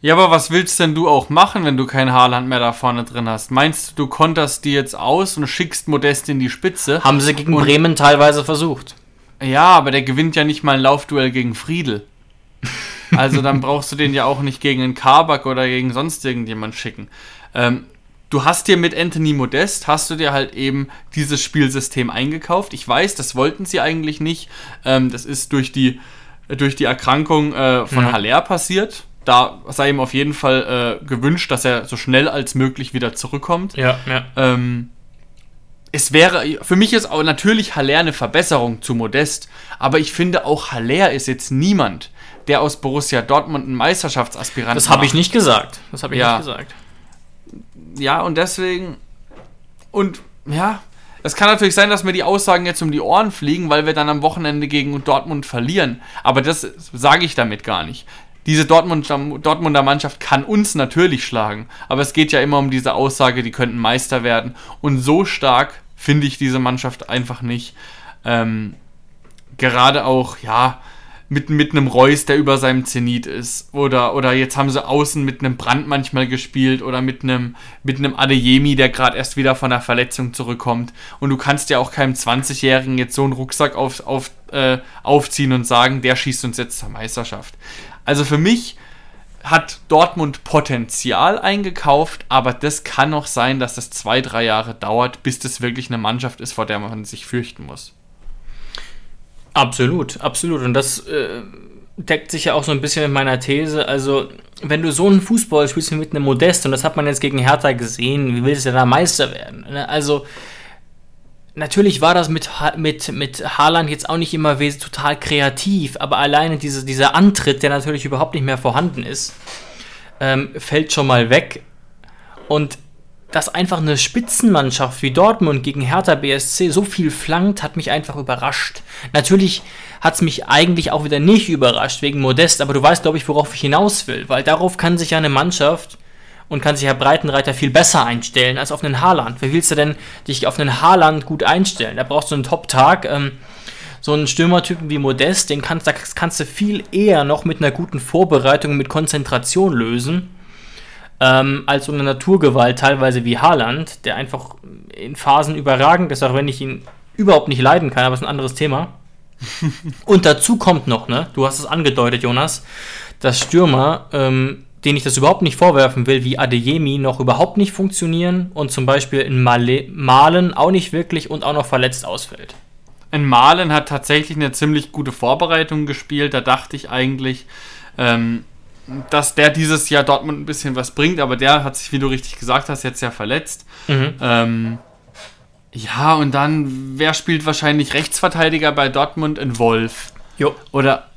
Ja, aber was willst denn du auch machen, wenn du kein Haaland mehr da vorne drin hast? Meinst du, du konterst die jetzt aus und schickst Modest in die Spitze?
Haben sie gegen Bremen teilweise versucht.
Ja, aber der gewinnt ja nicht mal ein Laufduell gegen Friedel. Also dann brauchst du den ja auch nicht gegen einen Kabak oder gegen sonst irgendjemand schicken. Ähm, du hast dir mit Anthony Modest, hast du dir halt eben dieses Spielsystem eingekauft. Ich weiß, das wollten sie eigentlich nicht. Ähm, das ist durch die, durch die Erkrankung äh, von
Ja.
Haller passiert. Da sei ihm auf jeden Fall äh, gewünscht, dass er so schnell als möglich wieder zurückkommt.
Ja, ja.
Ähm, es wäre, für mich ist auch natürlich Haller eine Verbesserung zu Modest, aber ich finde auch Haller ist jetzt niemand, der aus Borussia Dortmund einen Meisterschaftsaspiranten
Das habe ich nicht gesagt. Das habe ich
Ja.
nicht gesagt.
Ja, und deswegen, und ja, es kann natürlich sein, dass mir die Aussagen jetzt um die Ohren fliegen, weil wir dann am Wochenende gegen Dortmund verlieren, aber das sage ich damit gar nicht. Diese Dortmund, Dortmunder Mannschaft kann uns natürlich schlagen, aber es geht ja immer um diese Aussage, die könnten Meister werden. Und so stark finde ich diese Mannschaft einfach nicht. Ähm, gerade auch, ja, mit, mit einem Reus, der über seinem Zenit ist. Oder, oder jetzt haben sie außen mit einem Brand manchmal gespielt oder mit einem, mit einem Adeyemi, der gerade erst wieder von der Verletzung zurückkommt. Und du kannst ja auch keinem 20-Jährigen jetzt so einen Rucksack auf, auf, äh, aufziehen und sagen, der schießt uns jetzt zur Meisterschaft. Also für mich hat Dortmund Potenzial eingekauft, aber das kann noch sein, dass das zwei, drei Jahre dauert, bis das wirklich eine Mannschaft ist, vor der man sich fürchten muss.
Absolut, absolut. Und das äh, deckt sich ja auch so ein bisschen mit meiner These. Also, wenn du so einen Fußball spielst mit einem Modest, und das hat man jetzt gegen Hertha gesehen, wie willst du da Meister werden? Ne? Also, natürlich war das mit, mit, mit Haaland jetzt auch nicht immer total kreativ, aber alleine diese, dieser Antritt, der natürlich überhaupt nicht mehr vorhanden ist, ähm, fällt schon mal weg. Und dass einfach eine Spitzenmannschaft wie Dortmund gegen Hertha BSC so viel flankt, hat mich einfach überrascht. Natürlich hat es mich eigentlich auch wieder nicht überrascht wegen Modest, aber du weißt, glaube ich, worauf ich hinaus will, weil darauf kann sich ja eine Mannschaft und kann sich Herr Breitenreiter viel besser einstellen als auf einen Haarland. Wie willst du denn dich auf einen Haarland gut einstellen? Da brauchst du einen Top-Tag. Ähm, so einen Stürmertypen wie Modest, den kannst, kannst du viel eher noch mit einer guten Vorbereitung, mit Konzentration lösen ähm, als so eine Naturgewalt teilweise wie Haaland, der einfach in Phasen überragend ist, auch wenn ich ihn überhaupt nicht leiden kann, aber es ist ein anderes Thema. [LAUGHS] und dazu kommt noch, ne, du hast es angedeutet, Jonas, dass Stürmer, ähm, denen ich das überhaupt nicht vorwerfen will, wie Adeyemi, noch überhaupt nicht funktionieren und zum Beispiel in Male Malen auch nicht wirklich und auch noch verletzt ausfällt.
In Malen hat tatsächlich eine ziemlich gute Vorbereitung gespielt. Da dachte ich eigentlich, ähm, dass der dieses Jahr Dortmund ein bisschen was bringt, aber der hat sich, wie du richtig gesagt hast, jetzt ja verletzt. Mhm. Ähm, ja, und dann, wer spielt wahrscheinlich Rechtsverteidiger bei Dortmund in Wolf? Jo. Oder,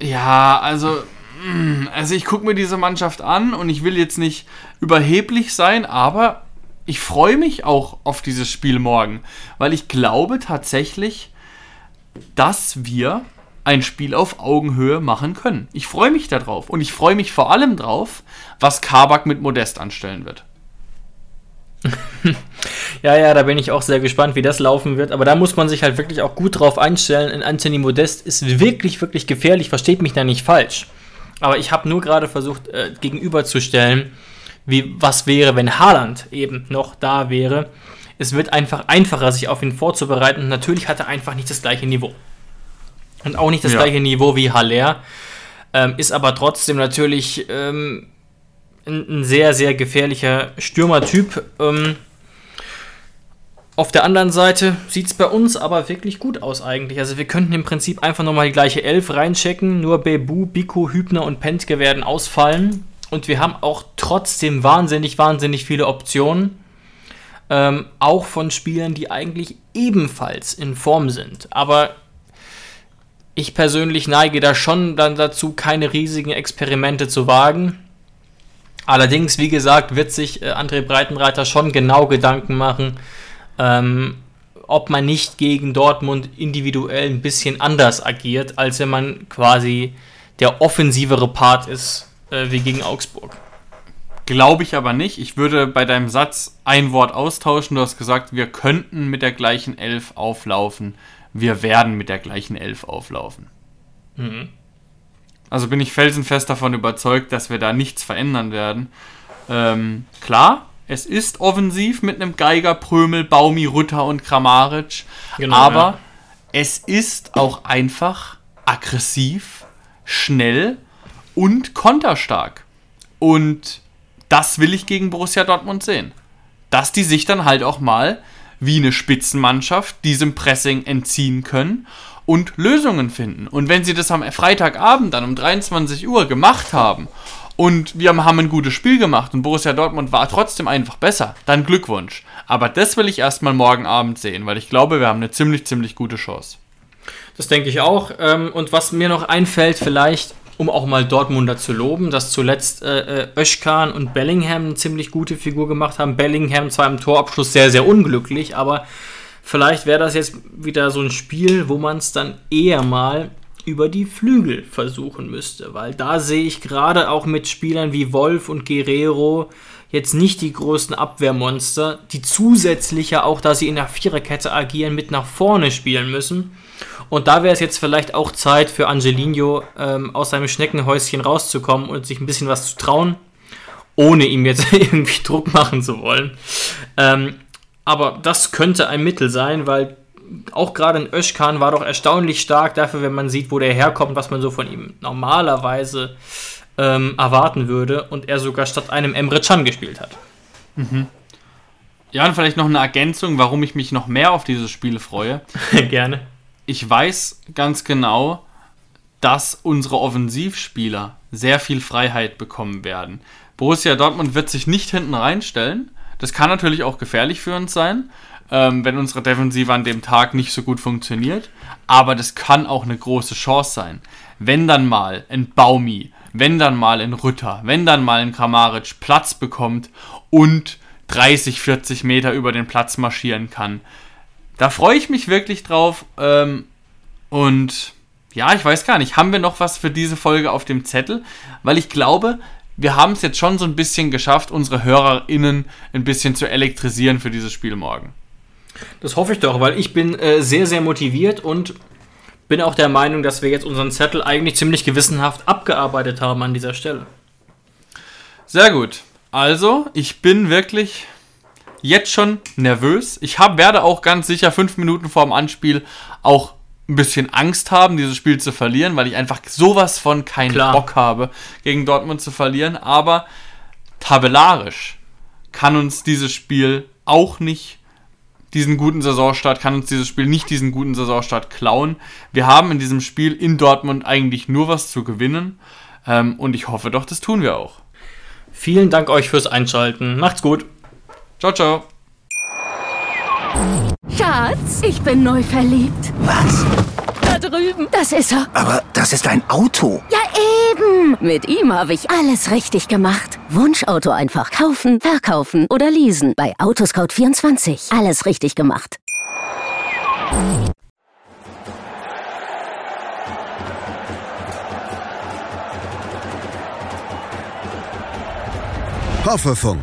ja, also, mm, also ich gucke mir diese Mannschaft an und ich will jetzt nicht überheblich sein, aber ich freue mich auch auf dieses Spiel morgen, weil ich glaube tatsächlich, dass wir ein Spiel auf Augenhöhe machen können. Ich freue mich darauf und ich freue mich vor allem drauf, was Kabak mit Modest anstellen wird. [LAUGHS]
ja, ja, da bin ich auch sehr gespannt, wie das laufen wird. Aber da muss man sich halt wirklich auch gut drauf einstellen. Anthony Modest ist wirklich, wirklich gefährlich. Versteht mich da nicht falsch. Aber ich habe nur gerade versucht, äh, gegenüberzustellen, wie, was wäre, wenn Haaland eben noch da wäre. Es wird einfach einfacher, sich auf ihn vorzubereiten. Natürlich hat er einfach nicht das gleiche Niveau. Und auch nicht das ja. gleiche Niveau wie Haller. Ähm, ist aber trotzdem natürlich ähm, ein, ein, sehr, sehr gefährlicher Stürmertyp. Ähm, auf der anderen Seite sieht es bei uns aber wirklich gut aus eigentlich. Also wir könnten im Prinzip einfach nochmal die gleiche Elf reinchecken. Nur Bebu, Biko, Hübner und Pentke werden ausfallen. Und wir haben auch trotzdem wahnsinnig, wahnsinnig viele Optionen. Ähm, auch von Spielern, die eigentlich ebenfalls in Form sind. Aber ich persönlich neige da schon dann dazu, keine riesigen Experimente zu wagen. Allerdings, wie gesagt, wird sich äh, André Breitenreiter schon genau Gedanken machen, ähm, ob man nicht gegen Dortmund individuell ein bisschen anders agiert, als wenn man quasi der offensivere Part ist äh, wie gegen Augsburg.
Glaube ich aber nicht. Ich würde bei deinem Satz ein Wort austauschen. Du hast gesagt, wir könnten mit der gleichen Elf auflaufen wir werden mit der gleichen Elf auflaufen. Mhm. Also bin ich felsenfest davon überzeugt, dass wir da nichts verändern werden. Ähm, klar, es ist offensiv mit einem Geiger, Prömel, Baumi, Rütter und Kramaric. Genau, aber ja. es ist auch einfach aggressiv, schnell und konterstark. Und das will ich gegen Borussia Dortmund sehen. Dass die sich dann halt auch mal wie eine Spitzenmannschaft diesem Pressing entziehen können und Lösungen finden. Und wenn sie das am Freitagabend dann um 23 Uhr gemacht haben und wir haben ein gutes Spiel gemacht und Borussia Dortmund war trotzdem einfach besser, dann Glückwunsch. Aber das will ich erstmal morgen Abend sehen, weil ich glaube, wir haben eine ziemlich, ziemlich gute Chance.
Das denke ich auch. Ähm, und was mir noch einfällt, vielleicht, um auch mal Dortmunder zu loben, dass zuletzt äh, äh, Özkan und Bellingham eine ziemlich gute Figur gemacht haben. Bellingham zwar im Torabschluss sehr, sehr unglücklich, aber vielleicht wäre das jetzt wieder so ein Spiel, wo man es dann eher mal über die Flügel versuchen müsste, weil da sehe ich gerade auch mit Spielern wie Wolf und Guerrero jetzt nicht die größten Abwehrmonster, die zusätzlich ja auch, da sie in der Viererkette agieren, mit nach vorne spielen müssen. Und da wäre es jetzt vielleicht auch Zeit für Angelino, ähm, aus seinem Schneckenhäuschen rauszukommen und sich ein bisschen was zu trauen, ohne ihm jetzt [LAUGHS] irgendwie Druck machen zu wollen. Ähm, aber das könnte ein Mittel sein, weil auch gerade in Özkan war doch erstaunlich stark dafür, wenn man sieht, wo der herkommt, was man so von ihm normalerweise ähm, erwarten würde und er sogar statt einem Emre Can gespielt hat.
Mhm. Ja, und vielleicht noch eine Ergänzung, warum ich mich noch mehr auf diese Spiele freue. [LAUGHS]
Gerne.
Ich weiß ganz genau, dass unsere Offensivspieler sehr viel Freiheit bekommen werden. Borussia Dortmund wird sich nicht hinten reinstellen. Das kann natürlich auch gefährlich für uns sein, ähm, wenn unsere Defensive an dem Tag nicht so gut funktioniert. Aber das kann auch eine große Chance sein. Wenn dann mal ein Baumi, wenn dann mal ein Rütter, wenn dann mal ein Kramaric Platz bekommt und 30, 40 Meter über den Platz marschieren kann. Da freue ich mich wirklich drauf. Ähm, und ja, ich weiß gar nicht, haben wir noch was für diese Folge auf dem Zettel? Weil ich glaube, wir haben es jetzt schon so ein bisschen geschafft, unsere HörerInnen ein bisschen zu elektrisieren für dieses Spiel morgen.
Das hoffe ich doch, weil ich bin äh, sehr, sehr motiviert und bin auch der Meinung, dass wir jetzt unseren Zettel eigentlich ziemlich gewissenhaft abgearbeitet haben an dieser Stelle.
Sehr gut. Also, ich bin wirklich jetzt schon nervös. Ich hab, werde auch ganz sicher fünf Minuten vor dem Anspiel auch ein bisschen Angst haben, dieses Spiel zu verlieren, weil ich einfach sowas von keinen Klar. Bock habe, gegen Dortmund zu verlieren. Aber tabellarisch kann uns dieses Spiel auch nicht diesen guten Saisonstart, kann uns dieses Spiel nicht diesen guten Saisonstart klauen. Wir haben in diesem Spiel in Dortmund eigentlich nur was zu gewinnen. Ähm, und ich hoffe doch, das tun wir auch.
Vielen Dank euch fürs Einschalten. Macht's gut.
Ciao, ciao.
Schatz, ich bin neu verliebt.
Was?
Da drüben. Das ist er.
Aber das ist ein Auto.
Ja, eben. Mit ihm habe ich alles richtig gemacht. Wunschauto einfach kaufen, verkaufen oder leasen. Bei Autoscout24. Alles richtig gemacht.
Hoffefunk,